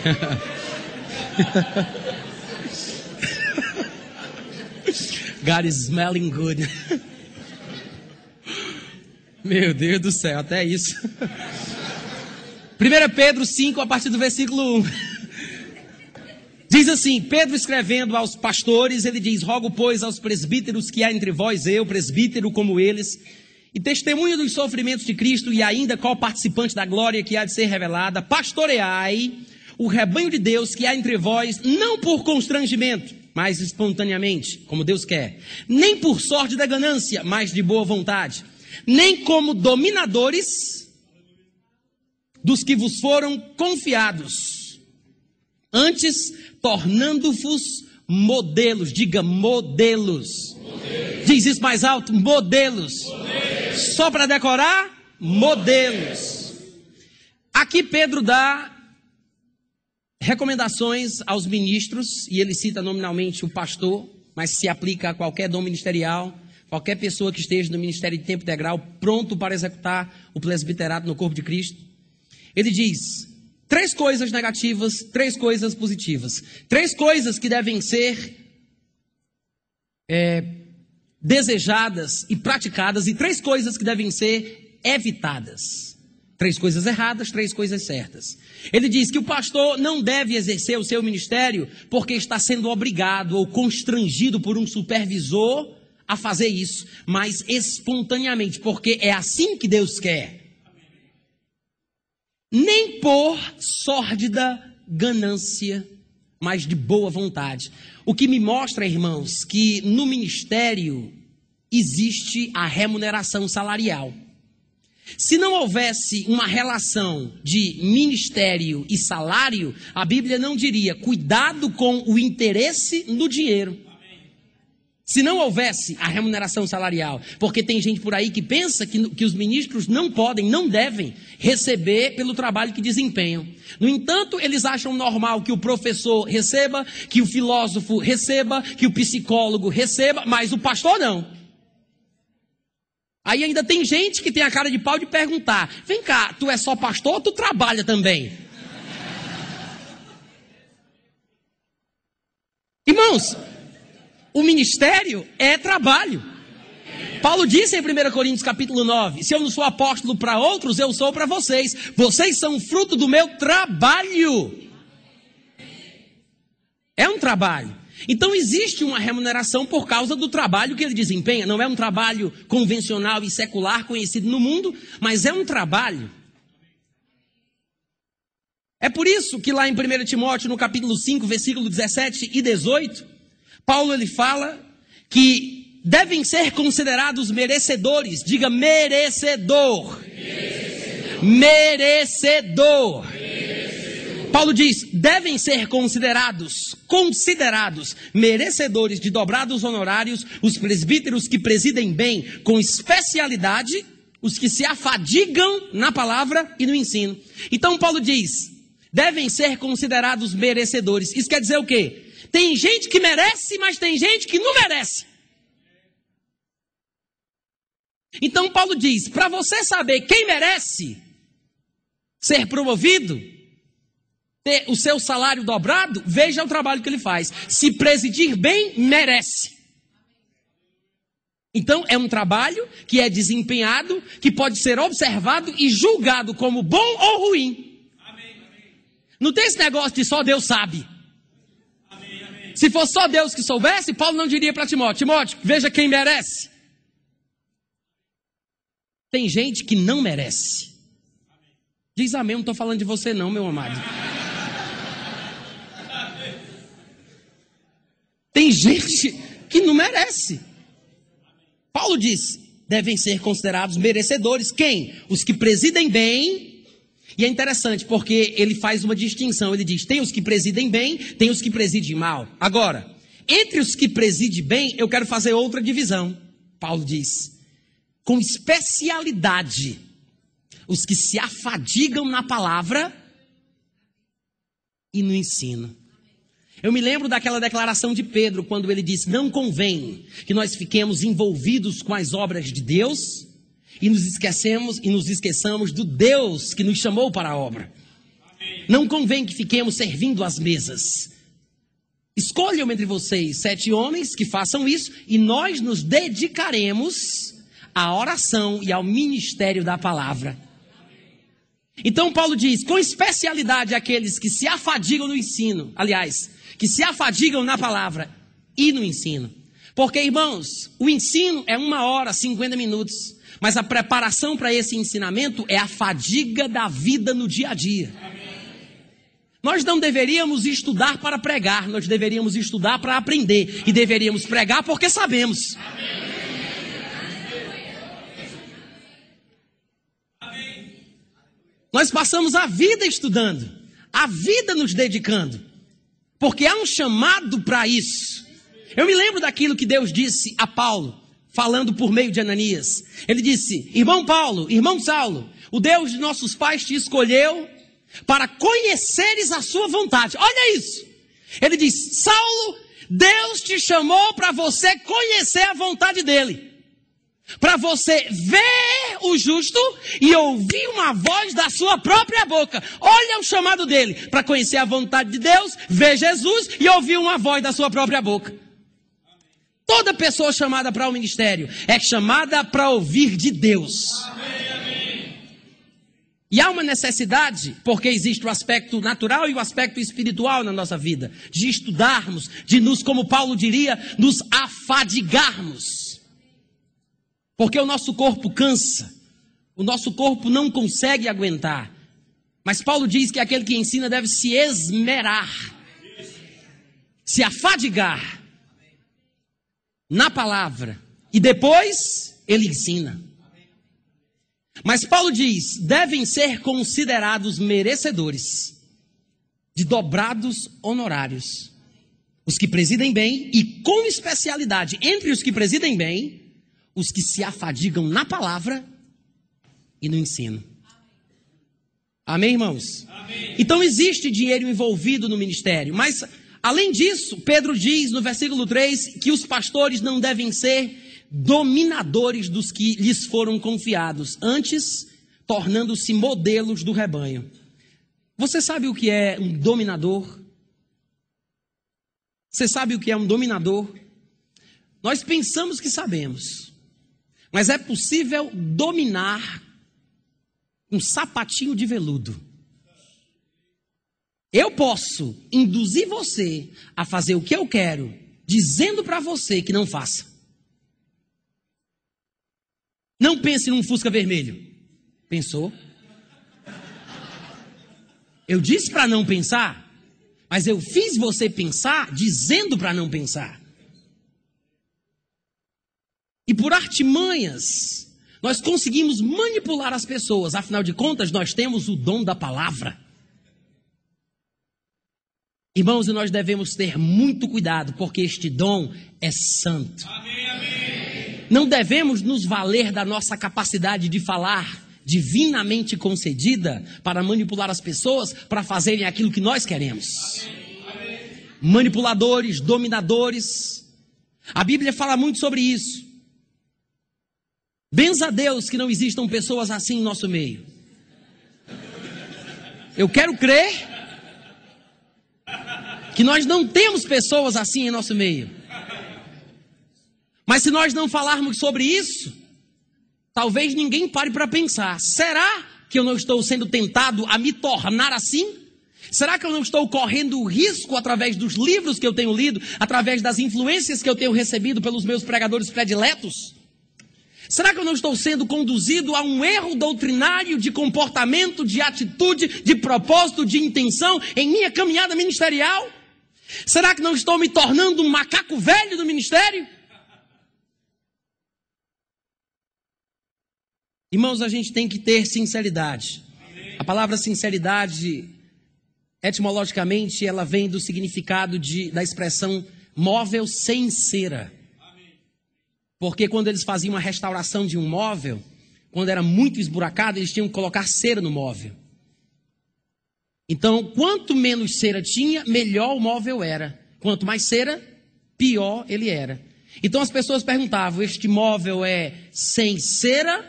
God is smelling good. Meu Deus do céu, até isso. 1 Pedro 5, a partir do versículo 1. Diz assim: Pedro escrevendo aos pastores, ele diz: Rogo, pois, aos presbíteros que há entre vós, eu, presbítero como eles, e testemunho dos sofrimentos de Cristo, e ainda qual participante da glória que há de ser revelada, pastoreai o rebanho de Deus que há entre vós, não por constrangimento, mas espontaneamente, como Deus quer, nem por sorte da ganância, mas de boa vontade nem como dominadores dos que vos foram confiados, antes tornando-vos modelos, diga modelos. modelos. Diz isso mais alto: modelos. modelos. Só para decorar? Modelos. Aqui Pedro dá recomendações aos ministros, e ele cita nominalmente o pastor, mas se aplica a qualquer dom ministerial qualquer pessoa que esteja no ministério de tempo integral, pronto para executar o presbiterato no corpo de Cristo. Ele diz: três coisas negativas, três coisas positivas, três coisas que devem ser é, desejadas e praticadas, e três coisas que devem ser evitadas. Três coisas erradas, três coisas certas. Ele diz que o pastor não deve exercer o seu ministério porque está sendo obrigado ou constrangido por um supervisor a fazer isso, mas espontaneamente, porque é assim que Deus quer. Nem por sórdida ganância, mas de boa vontade. O que me mostra, irmãos, que no ministério existe a remuneração salarial. Se não houvesse uma relação de ministério e salário, a Bíblia não diria cuidado com o interesse no dinheiro. Se não houvesse a remuneração salarial, porque tem gente por aí que pensa que, que os ministros não podem, não devem receber pelo trabalho que desempenham. No entanto, eles acham normal que o professor receba, que o filósofo receba, que o psicólogo receba, mas o pastor não. Aí ainda tem gente que tem a cara de pau de perguntar: vem cá, tu é só pastor ou tu trabalha também? Irmãos, o ministério é trabalho. Paulo disse em 1 Coríntios capítulo 9: Se eu não sou apóstolo para outros, eu sou para vocês. Vocês são fruto do meu trabalho. É um trabalho. Então existe uma remuneração por causa do trabalho que ele desempenha. Não é um trabalho convencional e secular conhecido no mundo, mas é um trabalho. É por isso que lá em 1 Timóteo, no capítulo 5, versículo 17 e 18, Paulo ele fala que devem ser considerados merecedores. Diga merecedor. Merecedor. Paulo diz: devem ser considerados, considerados merecedores de dobrados honorários os presbíteros que presidem bem com especialidade, os que se afadigam na palavra e no ensino. Então Paulo diz: devem ser considerados merecedores. Isso quer dizer o quê? Tem gente que merece, mas tem gente que não merece. Então Paulo diz: para você saber quem merece ser promovido, ter o seu salário dobrado, veja o trabalho que ele faz. Se presidir bem, merece. Então é um trabalho que é desempenhado, que pode ser observado e julgado como bom ou ruim. Não tem esse negócio de só Deus sabe. Se fosse só Deus que soubesse, Paulo não diria para Timóteo: Timóteo, veja quem merece. Tem gente que não merece. Diz amém, não estou falando de você, não, meu amado. Tem gente que não merece. Paulo diz: devem ser considerados merecedores. Quem? Os que presidem bem e é interessante porque ele faz uma distinção. Ele diz: tem os que presidem bem, tem os que presidem mal. Agora, entre os que preside bem, eu quero fazer outra divisão. Paulo diz: com especialidade, os que se afadigam na palavra e no ensino. Eu me lembro daquela declaração de Pedro, quando ele disse: Não convém que nós fiquemos envolvidos com as obras de Deus e nos esquecemos e nos esqueçamos do Deus que nos chamou para a obra. Não convém que fiquemos servindo às mesas. Escolham entre vocês sete homens que façam isso e nós nos dedicaremos à oração e ao ministério da palavra. Então Paulo diz, com especialidade aqueles que se afadigam no ensino, aliás, que se afadigam na palavra e no ensino. Porque, irmãos, o ensino é uma hora, 50 minutos. Mas a preparação para esse ensinamento é a fadiga da vida no dia a dia. Nós não deveríamos estudar para pregar, nós deveríamos estudar para aprender. E deveríamos pregar porque sabemos. Nós passamos a vida estudando, a vida nos dedicando, porque há um chamado para isso. Eu me lembro daquilo que Deus disse a Paulo, falando por meio de Ananias. Ele disse: Irmão Paulo, irmão Saulo, o Deus de nossos pais te escolheu para conheceres a sua vontade. Olha isso. Ele diz: Saulo, Deus te chamou para você conhecer a vontade dele para você ver o justo e ouvir uma voz da sua própria boca. Olha o chamado dele, para conhecer a vontade de Deus, ver Jesus e ouvir uma voz da sua própria boca. Toda pessoa chamada para o ministério é chamada para ouvir de Deus. E há uma necessidade, porque existe o aspecto natural e o aspecto espiritual na nossa vida, de estudarmos, de nos, como Paulo diria, nos afadigarmos. Porque o nosso corpo cansa, o nosso corpo não consegue aguentar. Mas Paulo diz que aquele que ensina deve se esmerar, se afadigar na palavra, e depois ele ensina. Mas Paulo diz: devem ser considerados merecedores de dobrados honorários. Os que presidem bem, e com especialidade entre os que presidem bem, os que se afadigam na palavra e no ensino. Amém, irmãos? Amém. Então existe dinheiro envolvido no ministério, mas além disso, Pedro diz no versículo 3 que os pastores não devem ser dominadores dos que lhes foram confiados, antes tornando-se modelos do rebanho. Você sabe o que é um dominador? Você sabe o que é um dominador? Nós pensamos que sabemos. Mas é possível dominar um sapatinho de veludo. Eu posso induzir você a fazer o que eu quero, dizendo para você que não faça. Não pense num Fusca vermelho. Pensou? Eu disse para não pensar, mas eu fiz você pensar dizendo para não pensar. E por artimanhas, nós conseguimos manipular as pessoas, afinal de contas, nós temos o dom da palavra. Irmãos, e nós devemos ter muito cuidado, porque este dom é santo. Amém, amém. Não devemos nos valer da nossa capacidade de falar divinamente concedida para manipular as pessoas para fazerem aquilo que nós queremos. Amém, Manipuladores, dominadores. A Bíblia fala muito sobre isso. Benza a Deus que não existam pessoas assim em nosso meio. Eu quero crer que nós não temos pessoas assim em nosso meio. Mas se nós não falarmos sobre isso, talvez ninguém pare para pensar: será que eu não estou sendo tentado a me tornar assim? Será que eu não estou correndo risco através dos livros que eu tenho lido, através das influências que eu tenho recebido pelos meus pregadores prediletos? Será que eu não estou sendo conduzido a um erro doutrinário de comportamento, de atitude, de propósito, de intenção em minha caminhada ministerial? Será que não estou me tornando um macaco velho do ministério? Irmãos, a gente tem que ter sinceridade. A palavra sinceridade, etimologicamente, ela vem do significado de, da expressão móvel sem cera. Porque quando eles faziam uma restauração de um móvel, quando era muito esburacado, eles tinham que colocar cera no móvel. Então, quanto menos cera tinha, melhor o móvel era. Quanto mais cera, pior ele era. Então as pessoas perguntavam: este móvel é sem cera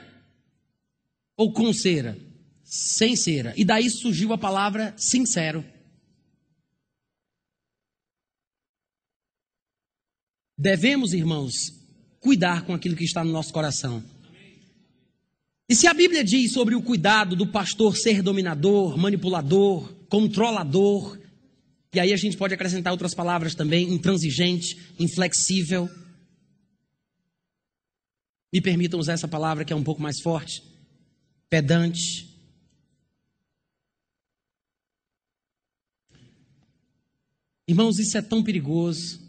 ou com cera? Sem cera. E daí surgiu a palavra sincero. Devemos, irmãos, cuidar com aquilo que está no nosso coração. E se a Bíblia diz sobre o cuidado do pastor ser dominador, manipulador, controlador, e aí a gente pode acrescentar outras palavras também, intransigente, inflexível. Me permitam usar essa palavra que é um pouco mais forte. Pedante. Irmãos, isso é tão perigoso.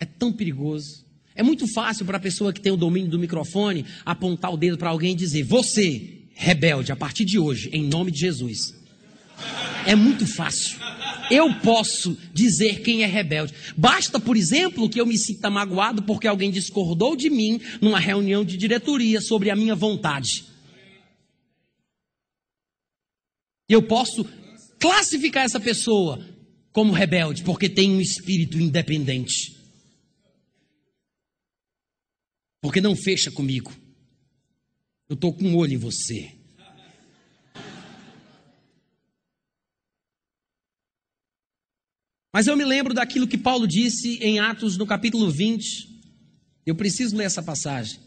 É tão perigoso. É muito fácil para a pessoa que tem o domínio do microfone apontar o dedo para alguém e dizer: Você, rebelde, a partir de hoje, em nome de Jesus. É muito fácil. Eu posso dizer quem é rebelde. Basta, por exemplo, que eu me sinta magoado porque alguém discordou de mim numa reunião de diretoria sobre a minha vontade. Eu posso classificar essa pessoa como rebelde porque tem um espírito independente. Porque não fecha comigo. Eu estou com um olho em você. Mas eu me lembro daquilo que Paulo disse em Atos, no capítulo 20. Eu preciso ler essa passagem.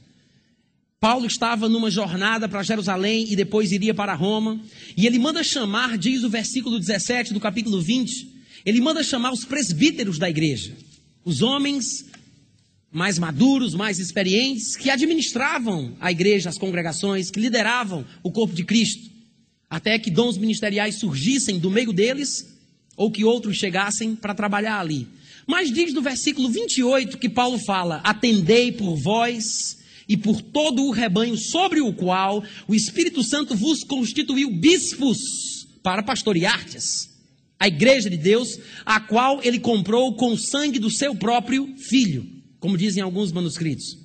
Paulo estava numa jornada para Jerusalém e depois iria para Roma. E ele manda chamar, diz o versículo 17 do capítulo 20, ele manda chamar os presbíteros da igreja. Os homens mais maduros, mais experientes, que administravam a igreja, as congregações, que lideravam o corpo de Cristo. Até que dons ministeriais surgissem do meio deles ou que outros chegassem para trabalhar ali. Mas diz no versículo 28 que Paulo fala: Atendei por vós e por todo o rebanho sobre o qual o Espírito Santo vos constituiu bispos para pastorear-te, a igreja de Deus, a qual ele comprou com o sangue do seu próprio filho, como dizem alguns manuscritos.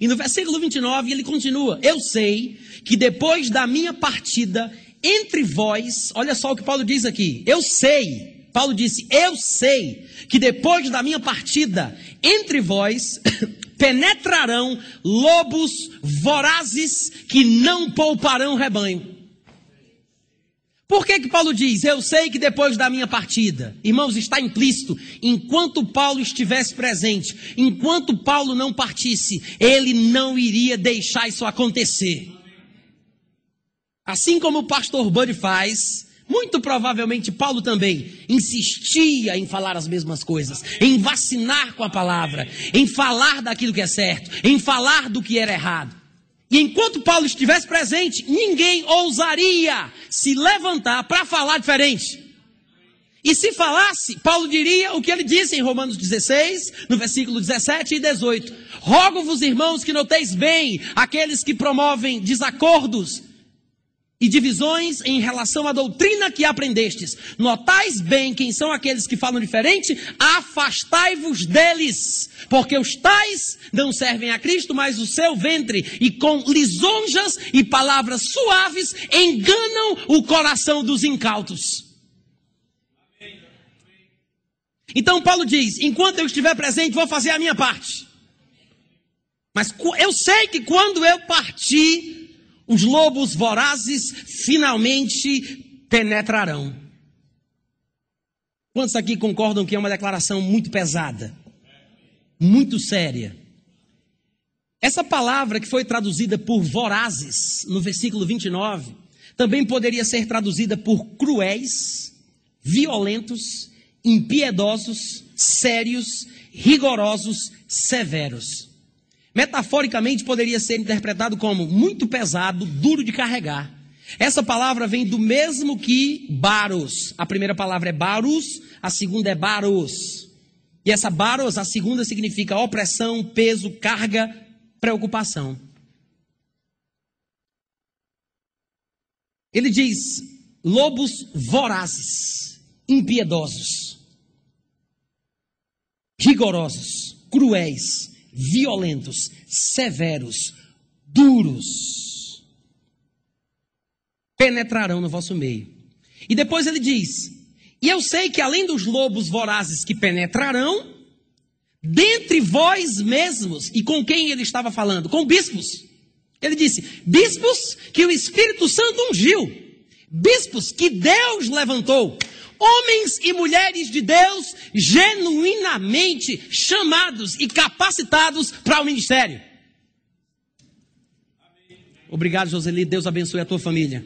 E no versículo 29 ele continua: Eu sei que depois da minha partida entre vós, olha só o que Paulo diz aqui. Eu sei, Paulo disse, eu sei que depois da minha partida, entre vós penetrarão lobos vorazes que não pouparão rebanho. Por que que Paulo diz, eu sei que depois da minha partida? Irmãos, está implícito, enquanto Paulo estivesse presente, enquanto Paulo não partisse, ele não iria deixar isso acontecer. Assim como o pastor Bud faz, muito provavelmente Paulo também insistia em falar as mesmas coisas, em vacinar com a palavra, em falar daquilo que é certo, em falar do que era errado. E enquanto Paulo estivesse presente, ninguém ousaria se levantar para falar diferente. E se falasse, Paulo diria o que ele disse em Romanos 16, no versículo 17 e 18: Rogo-vos, irmãos, que noteis bem aqueles que promovem desacordos e divisões em relação à doutrina que aprendestes. Notais bem quem são aqueles que falam diferente, afastai-vos deles, porque os tais não servem a Cristo, mas o seu ventre, e com lisonjas e palavras suaves enganam o coração dos incautos. Então Paulo diz: enquanto eu estiver presente, vou fazer a minha parte. Mas eu sei que quando eu partir, os lobos vorazes finalmente penetrarão. Quantos aqui concordam que é uma declaração muito pesada? Muito séria. Essa palavra que foi traduzida por vorazes no versículo 29, também poderia ser traduzida por cruéis, violentos, impiedosos, sérios, rigorosos, severos. Metaforicamente poderia ser interpretado como muito pesado, duro de carregar. Essa palavra vem do mesmo que baros. A primeira palavra é baros, a segunda é baros. E essa baros, a segunda significa opressão, peso, carga, preocupação. Ele diz: lobos vorazes, impiedosos. rigorosos, cruéis, violentos, severos, duros, penetrarão no vosso meio. E depois ele diz: E eu sei que além dos lobos vorazes que penetrarão, dentre vós mesmos, e com quem ele estava falando? Com bispos. Ele disse: bispos que o Espírito Santo ungiu, bispos que Deus levantou, homens e mulheres de Deus genuinamente chamados e capacitados para o ministério. Obrigado, Joseli. Deus abençoe a tua família.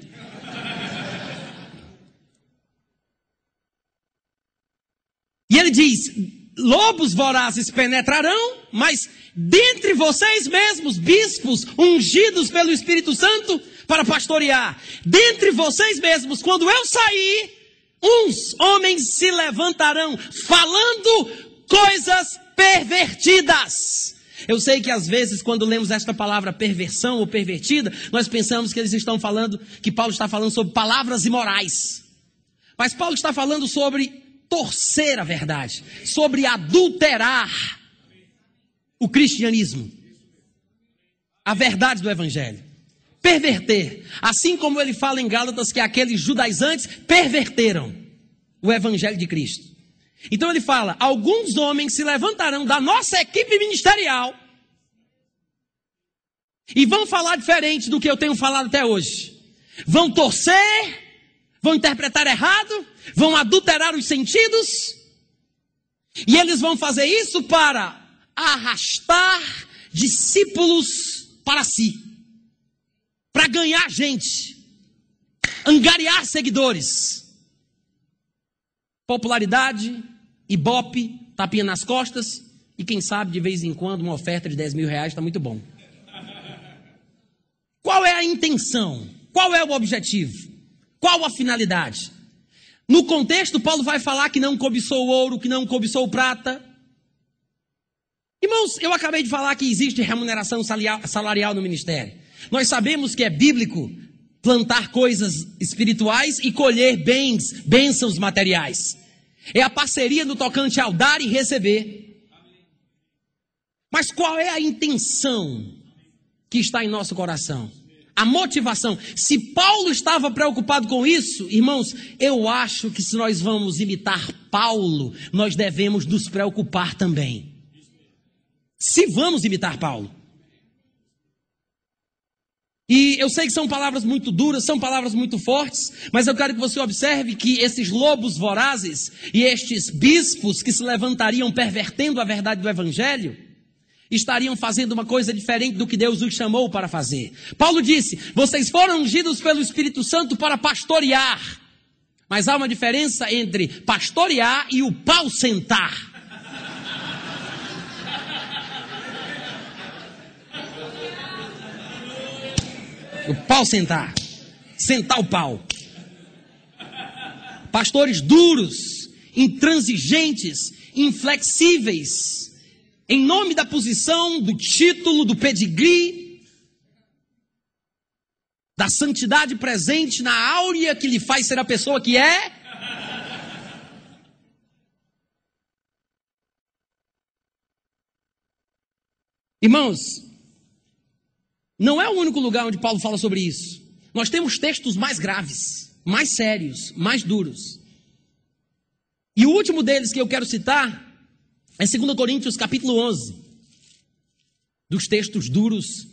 E ele diz: lobos vorazes penetrarão, mas dentre vocês mesmos, bispos ungidos pelo Espírito Santo para pastorear, dentre vocês mesmos, quando eu sair, uns homens se levantarão falando coisas pervertidas. Eu sei que às vezes, quando lemos esta palavra perversão ou pervertida, nós pensamos que eles estão falando, que Paulo está falando sobre palavras imorais. Mas Paulo está falando sobre torcer a verdade, sobre adulterar o cristianismo, a verdade do evangelho. Perverter, assim como ele fala em Gálatas que aqueles judaizantes perverteram o evangelho de Cristo. Então ele fala: alguns homens se levantarão da nossa equipe ministerial e vão falar diferente do que eu tenho falado até hoje. Vão torcer, vão interpretar errado, vão adulterar os sentidos, e eles vão fazer isso para arrastar discípulos para si, para ganhar gente, angariar seguidores, popularidade, ibope, tapinha nas costas, e quem sabe de vez em quando uma oferta de 10 mil reais está muito bom. Qual é a intenção? Qual é o objetivo? Qual a finalidade? No contexto, Paulo vai falar que não cobiçou ouro, que não cobiçou prata. Irmãos, eu acabei de falar que existe remuneração salarial no ministério. Nós sabemos que é bíblico plantar coisas espirituais e colher bens, bênçãos materiais. É a parceria no tocante ao dar e receber. Mas qual é a intenção que está em nosso coração? a motivação. Se Paulo estava preocupado com isso, irmãos, eu acho que se nós vamos imitar Paulo, nós devemos nos preocupar também. Se vamos imitar Paulo. E eu sei que são palavras muito duras, são palavras muito fortes, mas eu quero que você observe que esses lobos vorazes e estes bispos que se levantariam pervertendo a verdade do evangelho, estariam fazendo uma coisa diferente do que Deus os chamou para fazer. Paulo disse: Vocês foram ungidos pelo Espírito Santo para pastorear. Mas há uma diferença entre pastorear e o pau sentar. O pau sentar. Sentar o pau. Pastores duros, intransigentes, inflexíveis em nome da posição, do título, do pedigree, da santidade presente na áurea que lhe faz ser a pessoa que é. Irmãos, não é o único lugar onde Paulo fala sobre isso. Nós temos textos mais graves, mais sérios, mais duros. E o último deles que eu quero citar é 2 Coríntios capítulo 11, dos textos duros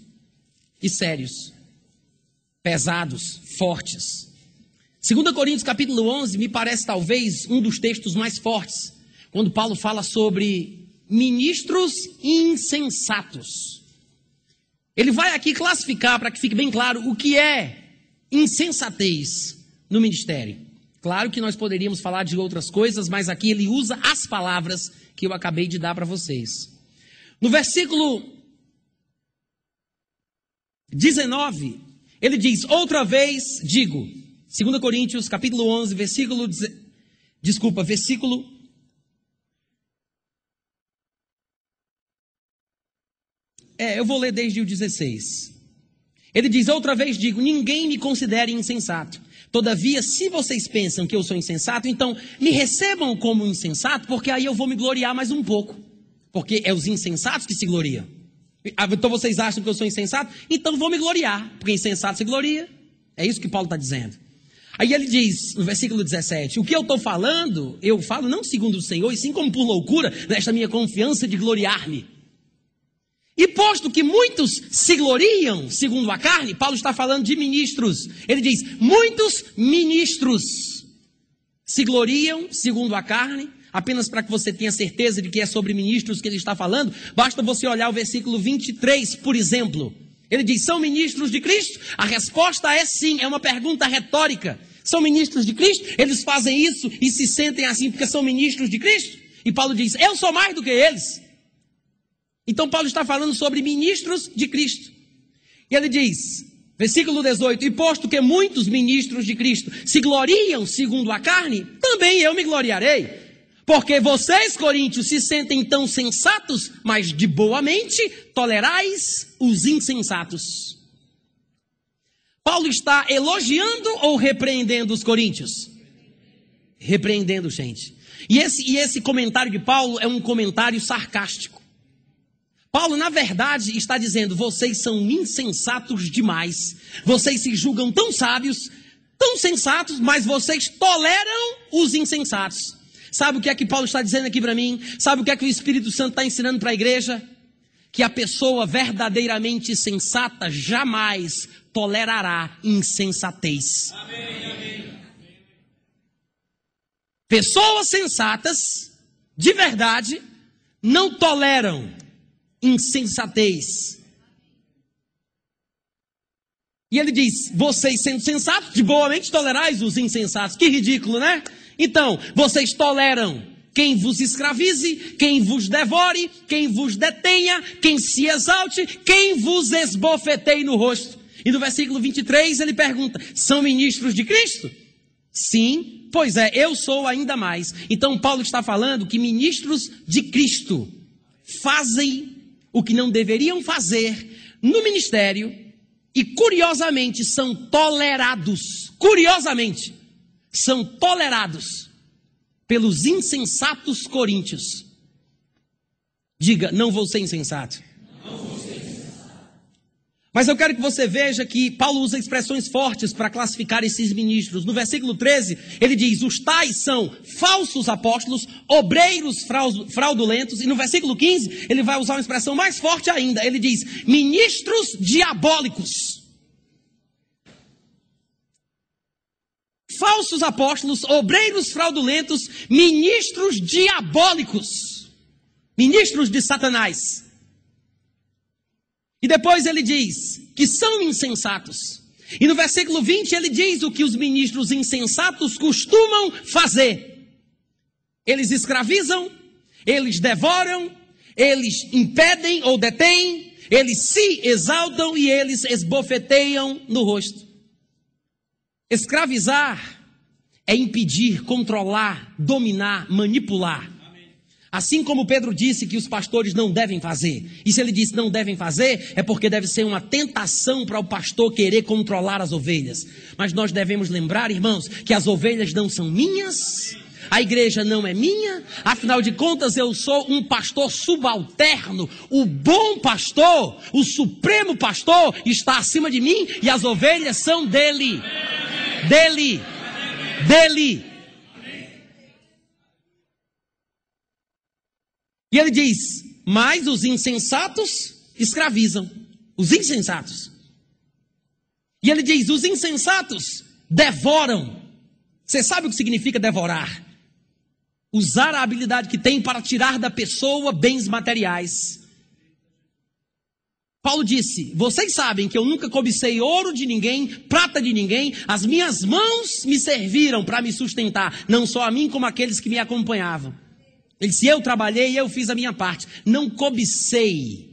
e sérios, pesados, fortes. 2 Coríntios capítulo 11 me parece talvez um dos textos mais fortes, quando Paulo fala sobre ministros insensatos. Ele vai aqui classificar, para que fique bem claro, o que é insensatez no ministério. Claro que nós poderíamos falar de outras coisas, mas aqui ele usa as palavras que eu acabei de dar para vocês. No versículo 19, ele diz: Outra vez digo, 2 Coríntios, capítulo 11, versículo. Desculpa, versículo. É, eu vou ler desde o 16. Ele diz: Outra vez digo: Ninguém me considere insensato. Todavia, se vocês pensam que eu sou insensato, então me recebam como insensato, porque aí eu vou me gloriar mais um pouco. Porque é os insensatos que se gloriam. Ah, então vocês acham que eu sou insensato? Então vou me gloriar, porque insensato se gloria. É isso que Paulo está dizendo. Aí ele diz, no versículo 17: O que eu estou falando, eu falo não segundo o Senhor, e sim como por loucura, nesta minha confiança de gloriar-me. E posto que muitos se gloriam segundo a carne, Paulo está falando de ministros. Ele diz: muitos ministros se gloriam segundo a carne, apenas para que você tenha certeza de que é sobre ministros que ele está falando, basta você olhar o versículo 23, por exemplo. Ele diz: são ministros de Cristo? A resposta é sim, é uma pergunta retórica. São ministros de Cristo? Eles fazem isso e se sentem assim porque são ministros de Cristo? E Paulo diz: eu sou mais do que eles. Então Paulo está falando sobre ministros de Cristo. E ele diz, versículo 18: E posto que muitos ministros de Cristo se gloriam segundo a carne, também eu me gloriarei. Porque vocês, coríntios, se sentem tão sensatos, mas de boa mente tolerais os insensatos. Paulo está elogiando ou repreendendo os coríntios? Repreendendo, gente. E esse, e esse comentário de Paulo é um comentário sarcástico. Paulo, na verdade, está dizendo: vocês são insensatos demais. Vocês se julgam tão sábios, tão sensatos, mas vocês toleram os insensatos. Sabe o que é que Paulo está dizendo aqui para mim? Sabe o que é que o Espírito Santo está ensinando para a igreja? Que a pessoa verdadeiramente sensata jamais tolerará insensatez. Amém, amém. Pessoas sensatas, de verdade, não toleram insensatez. E ele diz: vocês sendo sensatos, de boa mente tolerais os insensatos. Que ridículo, né? Então, vocês toleram quem vos escravize, quem vos devore, quem vos detenha, quem se exalte, quem vos esbofeteie no rosto. E no versículo 23 ele pergunta: são ministros de Cristo? Sim, pois é, eu sou ainda mais. Então Paulo está falando que ministros de Cristo fazem o que não deveriam fazer no ministério e, curiosamente, são tolerados. Curiosamente, são tolerados pelos insensatos coríntios. Diga, não vou ser insensato. Mas eu quero que você veja que Paulo usa expressões fortes para classificar esses ministros. No versículo 13, ele diz: os tais são falsos apóstolos, obreiros fraudulentos. E no versículo 15, ele vai usar uma expressão mais forte ainda. Ele diz: ministros diabólicos. Falsos apóstolos, obreiros fraudulentos, ministros diabólicos, ministros de Satanás. E depois ele diz que são insensatos. E no versículo 20 ele diz o que os ministros insensatos costumam fazer. Eles escravizam, eles devoram, eles impedem ou detêm, eles se exaltam e eles esbofeteiam no rosto. Escravizar é impedir, controlar, dominar, manipular. Assim como Pedro disse que os pastores não devem fazer. E se ele disse não devem fazer, é porque deve ser uma tentação para o pastor querer controlar as ovelhas. Mas nós devemos lembrar, irmãos, que as ovelhas não são minhas, a igreja não é minha, afinal de contas eu sou um pastor subalterno. O bom pastor, o supremo pastor, está acima de mim e as ovelhas são dele. Dele. Dele. E ele diz: Mas os insensatos escravizam. Os insensatos. E ele diz: Os insensatos devoram. Você sabe o que significa devorar? Usar a habilidade que tem para tirar da pessoa bens materiais. Paulo disse: Vocês sabem que eu nunca cobicei ouro de ninguém, prata de ninguém, as minhas mãos me serviram para me sustentar, não só a mim, como aqueles que me acompanhavam. Ele disse: Eu trabalhei, eu fiz a minha parte, não cobicei.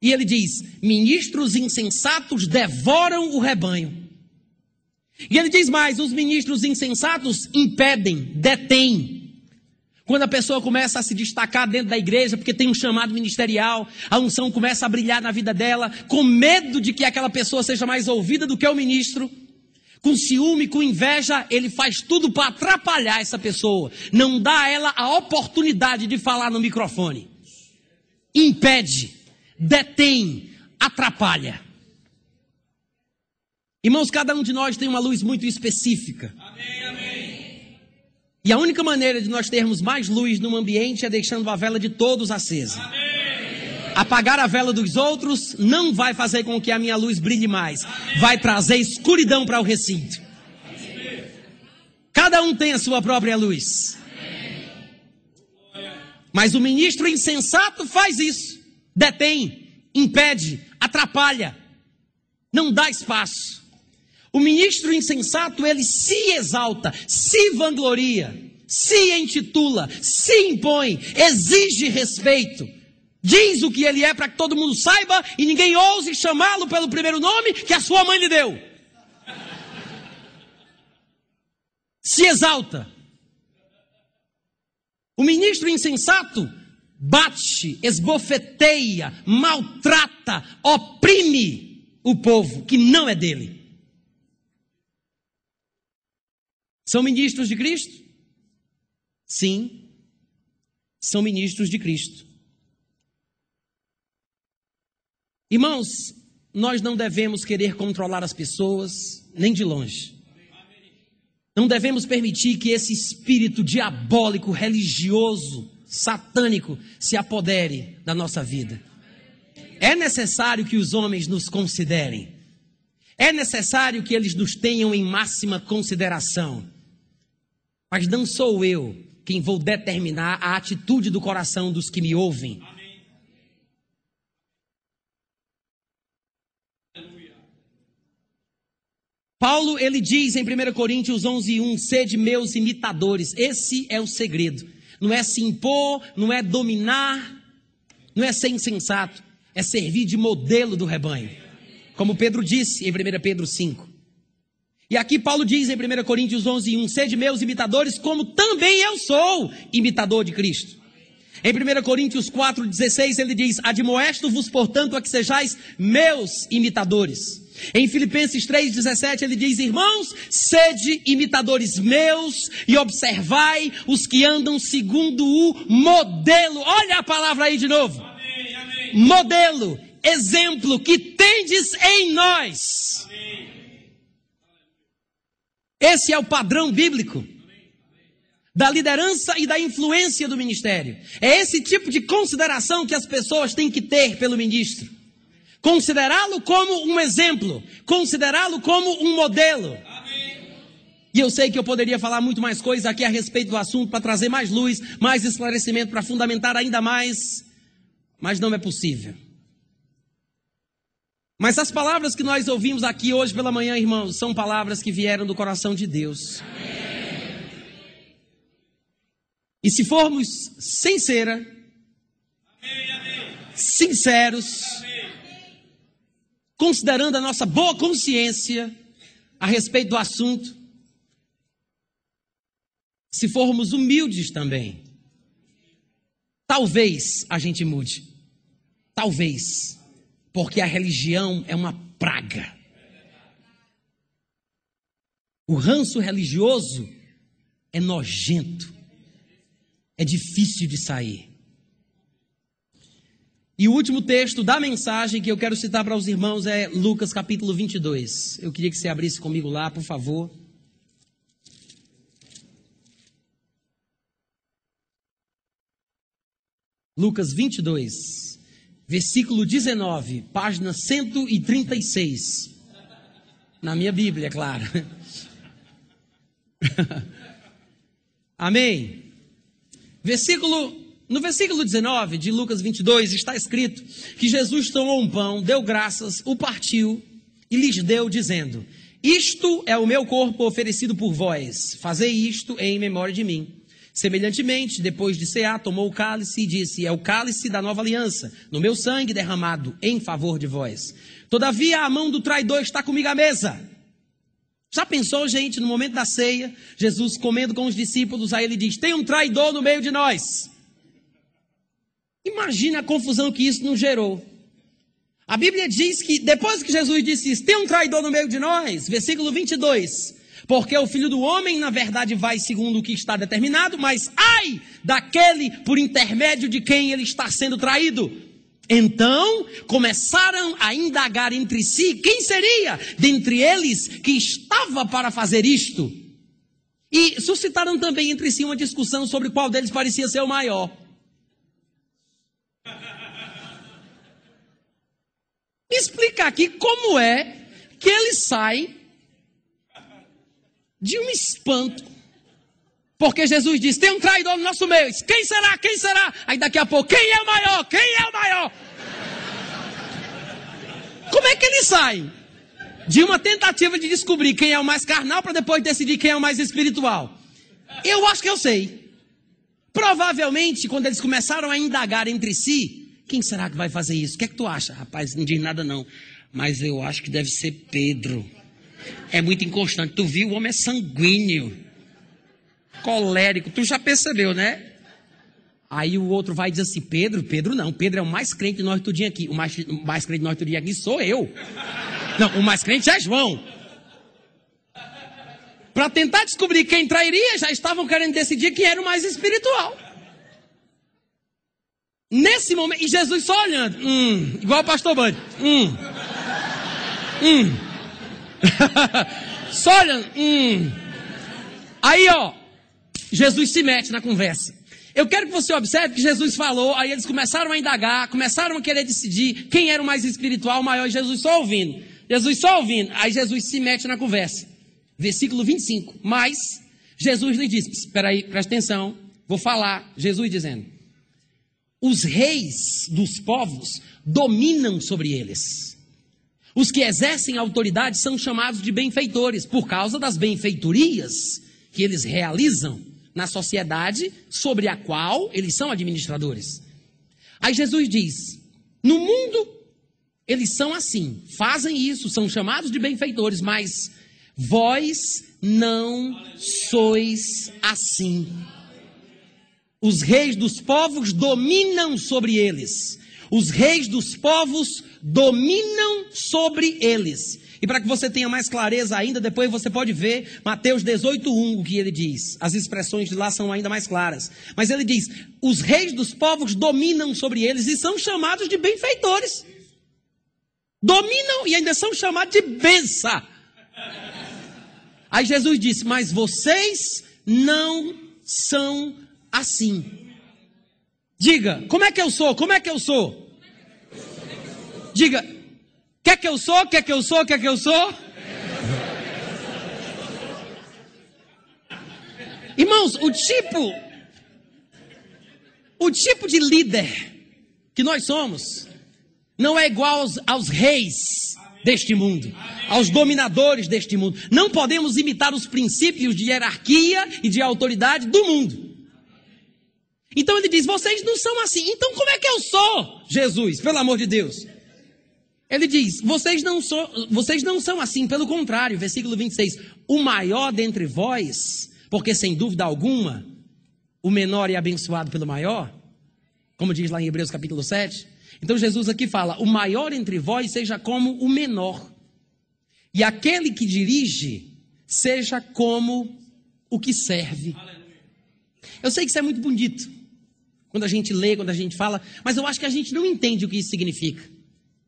E ele diz: Ministros insensatos devoram o rebanho. E ele diz mais: os ministros insensatos impedem, detêm. Quando a pessoa começa a se destacar dentro da igreja, porque tem um chamado ministerial, a unção começa a brilhar na vida dela, com medo de que aquela pessoa seja mais ouvida do que o ministro, com ciúme, com inveja, ele faz tudo para atrapalhar essa pessoa. Não dá a ela a oportunidade de falar no microfone. Impede, detém, atrapalha. Irmãos, cada um de nós tem uma luz muito específica. Amém, amém. E a única maneira de nós termos mais luz num ambiente é deixando a vela de todos acesa. Amém. Apagar a vela dos outros não vai fazer com que a minha luz brilhe mais. Vai trazer escuridão para o recinto. Cada um tem a sua própria luz. Mas o ministro insensato faz isso. Detém, impede, atrapalha. Não dá espaço. O ministro insensato, ele se exalta, se vangloria, se intitula, se impõe, exige respeito. Diz o que ele é para que todo mundo saiba e ninguém ouse chamá-lo pelo primeiro nome que a sua mãe lhe deu. Se exalta. O ministro insensato bate, esbofeteia, maltrata, oprime o povo que não é dele. São ministros de Cristo? Sim, são ministros de Cristo. Irmãos, nós não devemos querer controlar as pessoas, nem de longe. Não devemos permitir que esse espírito diabólico, religioso, satânico se apodere da nossa vida. É necessário que os homens nos considerem. É necessário que eles nos tenham em máxima consideração. Mas não sou eu quem vou determinar a atitude do coração dos que me ouvem. Paulo, ele diz em 1 Coríntios 11, 1, sede meus imitadores. Esse é o segredo. Não é se impor, não é dominar, não é ser insensato, é servir de modelo do rebanho. Como Pedro disse em 1 Pedro 5. E aqui Paulo diz em 1 Coríntios 11, 1, sede meus imitadores, como também eu sou imitador de Cristo. Em 1 Coríntios 4,16 ele diz: Admoesto-vos, portanto, a que sejais meus imitadores. Em Filipenses 3,17 ele diz: Irmãos, sede imitadores meus e observai os que andam segundo o modelo. Olha a palavra aí de novo. Amém, amém. Modelo, exemplo que tendes em nós. Amém. Esse é o padrão bíblico da liderança e da influência do ministério. É esse tipo de consideração que as pessoas têm que ter pelo ministro. Considerá-lo como um exemplo, considerá-lo como um modelo. Amém. E eu sei que eu poderia falar muito mais coisas aqui a respeito do assunto para trazer mais luz, mais esclarecimento, para fundamentar ainda mais, mas não é possível. Mas as palavras que nós ouvimos aqui hoje pela manhã, irmãos, são palavras que vieram do coração de Deus. Amém. E se formos sincera, sinceros, considerando a nossa boa consciência a respeito do assunto, se formos humildes também, talvez a gente mude. Talvez. Porque a religião é uma praga. O ranço religioso é nojento. É difícil de sair. E o último texto da mensagem que eu quero citar para os irmãos é Lucas capítulo 22. Eu queria que você abrisse comigo lá, por favor. Lucas 22, versículo 19, página 136. Na minha Bíblia, claro. Amém. Versículo no versículo 19 de Lucas 22 está escrito que Jesus tomou um pão, deu graças, o partiu e lhes deu, dizendo: Isto é o meu corpo oferecido por vós, fazei isto em memória de mim. Semelhantemente, depois de cear, tomou o cálice e disse: É o cálice da nova aliança, no meu sangue derramado em favor de vós. Todavia, a mão do traidor está comigo à mesa. Já pensou, gente, no momento da ceia, Jesus comendo com os discípulos, aí ele diz: Tem um traidor no meio de nós. Imagina a confusão que isso não gerou. A Bíblia diz que depois que Jesus disse isso, tem um traidor no meio de nós, versículo 22. Porque o filho do homem, na verdade, vai segundo o que está determinado, mas ai daquele por intermédio de quem ele está sendo traído. Então começaram a indagar entre si quem seria dentre eles que estava para fazer isto. E suscitaram também entre si uma discussão sobre qual deles parecia ser o maior. Explica aqui como é que ele sai de um espanto. Porque Jesus disse: tem um traidor no nosso meio. Quem será? Quem será? Aí daqui a pouco, quem é o maior? Quem é o maior? Como é que ele sai? De uma tentativa de descobrir quem é o mais carnal para depois decidir quem é o mais espiritual. Eu acho que eu sei. Provavelmente, quando eles começaram a indagar entre si, quem será que vai fazer isso? O que é que tu acha? Rapaz, não diz nada não. Mas eu acho que deve ser Pedro. É muito inconstante. Tu viu? O homem é sanguíneo. Colérico. Tu já percebeu, né? Aí o outro vai dizer assim: Pedro, Pedro não. Pedro é o mais crente de nós tudinho aqui. O mais, o mais crente de nós tudinho aqui sou eu. Não, o mais crente é João. Para tentar descobrir quem trairia, já estavam querendo decidir quem era o mais espiritual. Nesse momento, e Jesus só olhando, hum, igual o pastor Band, hum, hum, só olhando, hum. Aí, ó, Jesus se mete na conversa. Eu quero que você observe que Jesus falou, aí eles começaram a indagar, começaram a querer decidir quem era o mais espiritual, o maior, Jesus só ouvindo. Jesus só ouvindo. Aí Jesus se mete na conversa. Versículo 25. Mas Jesus lhe disse: Espera aí, presta atenção, vou falar. Jesus dizendo: Os reis dos povos dominam sobre eles. Os que exercem autoridade são chamados de benfeitores, por causa das benfeitorias que eles realizam na sociedade sobre a qual eles são administradores. Aí Jesus diz: No mundo eles são assim, fazem isso, são chamados de benfeitores, mas vós não sois assim. Os reis dos povos dominam sobre eles. Os reis dos povos dominam sobre eles. E para que você tenha mais clareza ainda, depois você pode ver Mateus 18:1 o que ele diz. As expressões de lá são ainda mais claras. Mas ele diz: "Os reis dos povos dominam sobre eles e são chamados de benfeitores" dominam e ainda são chamados de benção. Aí Jesus disse: Mas vocês não são assim. Diga, como é que eu sou? Como é que eu sou? Diga, quer que eu sou? Quer que eu sou? Quer que eu sou? Irmãos, o tipo, o tipo de líder que nós somos, não é igual aos, aos reis deste mundo, aos dominadores deste mundo. Não podemos imitar os princípios de hierarquia e de autoridade do mundo. Então ele diz: vocês não são assim. Então como é que eu sou, Jesus, pelo amor de Deus? Ele diz: vocês não, so, vocês não são assim, pelo contrário, versículo 26. O maior dentre vós, porque sem dúvida alguma, o menor é abençoado pelo maior, como diz lá em Hebreus capítulo 7. Então Jesus aqui fala: o maior entre vós seja como o menor, e aquele que dirige seja como o que serve. Eu sei que isso é muito bonito, quando a gente lê, quando a gente fala, mas eu acho que a gente não entende o que isso significa.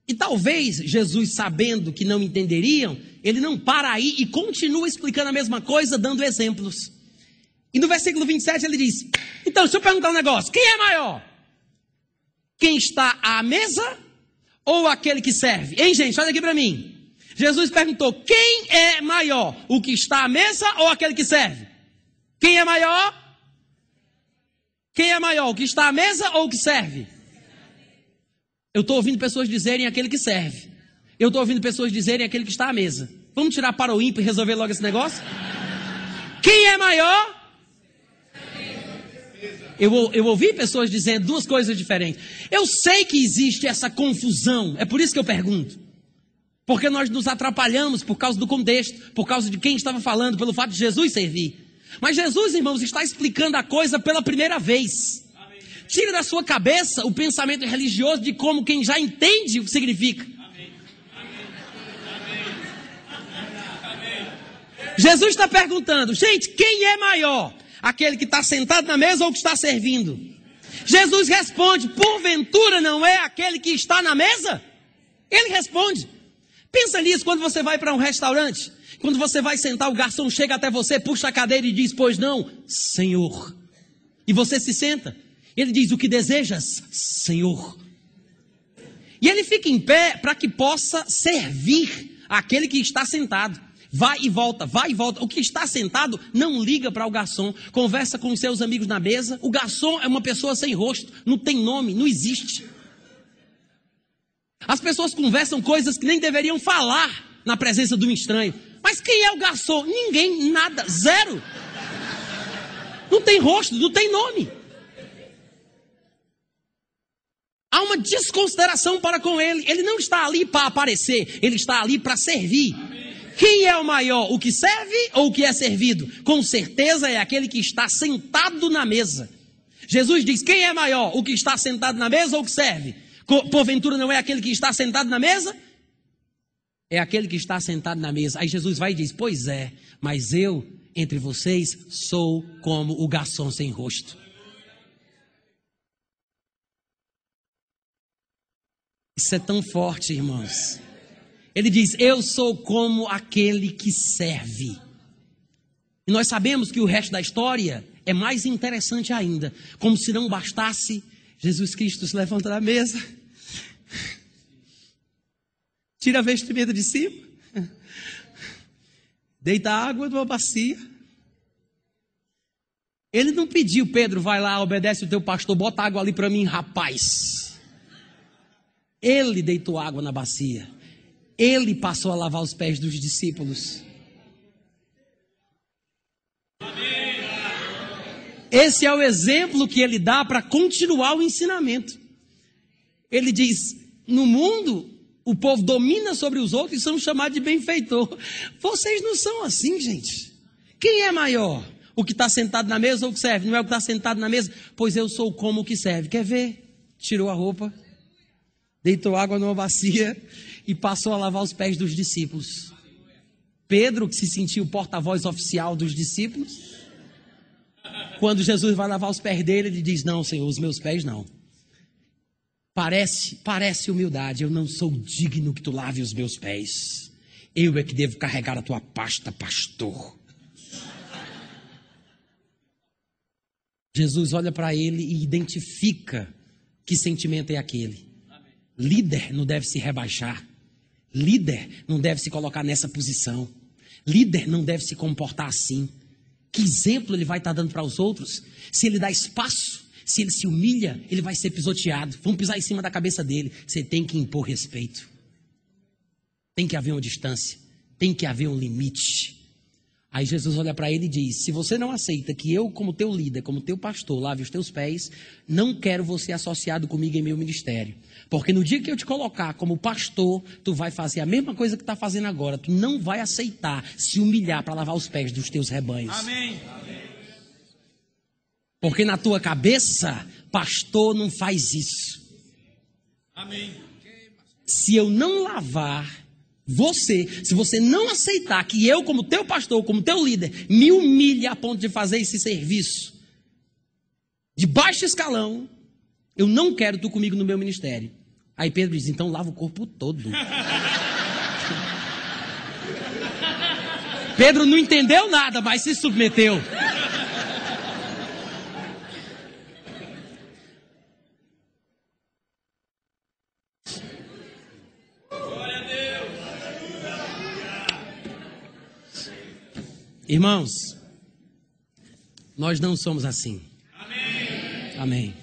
E talvez Jesus, sabendo que não entenderiam, ele não para aí e continua explicando a mesma coisa, dando exemplos. E no versículo 27 ele diz: Então, se eu perguntar um negócio, quem é maior? Quem está à mesa ou aquele que serve? Hein, gente? Olha aqui para mim. Jesus perguntou: quem é maior? O que está à mesa ou aquele que serve? Quem é maior? Quem é maior? O que está à mesa ou o que serve? Eu estou ouvindo pessoas dizerem aquele que serve. Eu estou ouvindo pessoas dizerem aquele que está à mesa. Vamos tirar para o ímpio e resolver logo esse negócio? Quem é maior? Eu, eu ouvi pessoas dizendo duas coisas diferentes. Eu sei que existe essa confusão, é por isso que eu pergunto. Porque nós nos atrapalhamos por causa do contexto, por causa de quem estava falando, pelo fato de Jesus servir. Mas Jesus, irmãos, está explicando a coisa pela primeira vez. Tira da sua cabeça o pensamento religioso de como quem já entende o que significa. Jesus está perguntando, gente, quem é maior? Aquele que está sentado na mesa ou que está servindo? Jesus responde, porventura não é aquele que está na mesa? Ele responde. Pensa nisso quando você vai para um restaurante. Quando você vai sentar, o garçom chega até você, puxa a cadeira e diz: Pois não, Senhor. E você se senta. Ele diz: O que desejas, Senhor? E ele fica em pé para que possa servir aquele que está sentado. Vai e volta, vai e volta. O que está sentado não liga para o garçom, conversa com os seus amigos na mesa. O garçom é uma pessoa sem rosto, não tem nome, não existe. As pessoas conversam coisas que nem deveriam falar na presença de um estranho. Mas quem é o garçom? Ninguém, nada, zero. Não tem rosto, não tem nome. Há uma desconsideração para com ele. Ele não está ali para aparecer, ele está ali para servir. Quem é o maior, o que serve ou o que é servido? Com certeza é aquele que está sentado na mesa. Jesus diz: quem é maior, o que está sentado na mesa ou o que serve? Porventura não é aquele que está sentado na mesa? É aquele que está sentado na mesa. Aí Jesus vai e diz: Pois é, mas eu, entre vocês, sou como o garçom sem rosto. Isso é tão forte, irmãos. Ele diz: Eu sou como aquele que serve. E nós sabemos que o resto da história é mais interessante ainda. Como se não bastasse, Jesus Cristo se levanta da mesa Tira a vestimenta de cima. Deita água numa bacia. Ele não pediu, Pedro, vai lá, obedece o teu pastor, bota água ali para mim, rapaz. Ele deitou água na bacia. Ele passou a lavar os pés dos discípulos. Esse é o exemplo que ele dá para continuar o ensinamento. Ele diz: no mundo, o povo domina sobre os outros e são chamados de benfeitor. Vocês não são assim, gente. Quem é maior? O que está sentado na mesa ou o que serve? Não é o que está sentado na mesa? Pois eu sou como o que serve. Quer ver? Tirou a roupa, deitou água numa bacia e passou a lavar os pés dos discípulos. Pedro, que se sentiu porta-voz oficial dos discípulos, quando Jesus vai lavar os pés dele, ele diz: Não, Senhor, os meus pés não. Parece, parece humildade. Eu não sou digno que tu lave os meus pés. Eu é que devo carregar a tua pasta, pastor. Jesus olha para ele e identifica que sentimento é aquele. Líder não deve se rebaixar. Líder não deve se colocar nessa posição. Líder não deve se comportar assim. Que exemplo ele vai estar dando para os outros? Se ele dá espaço se ele se humilha, ele vai ser pisoteado. Vão pisar em cima da cabeça dele. Você tem que impor respeito. Tem que haver uma distância. Tem que haver um limite. Aí Jesus olha para ele e diz: Se você não aceita que eu, como teu líder, como teu pastor, lave os teus pés, não quero você associado comigo em meu ministério. Porque no dia que eu te colocar como pastor, tu vai fazer a mesma coisa que está fazendo agora. Tu não vai aceitar se humilhar para lavar os pés dos teus rebanhos. Amém. Porque na tua cabeça, pastor não faz isso. Amém. Se eu não lavar você, se você não aceitar que eu, como teu pastor, como teu líder, me humilhe a ponto de fazer esse serviço de baixo escalão, eu não quero tu comigo no meu ministério. Aí Pedro diz: então lava o corpo todo. Pedro não entendeu nada, mas se submeteu. Irmãos, nós não somos assim. Amém. Amém.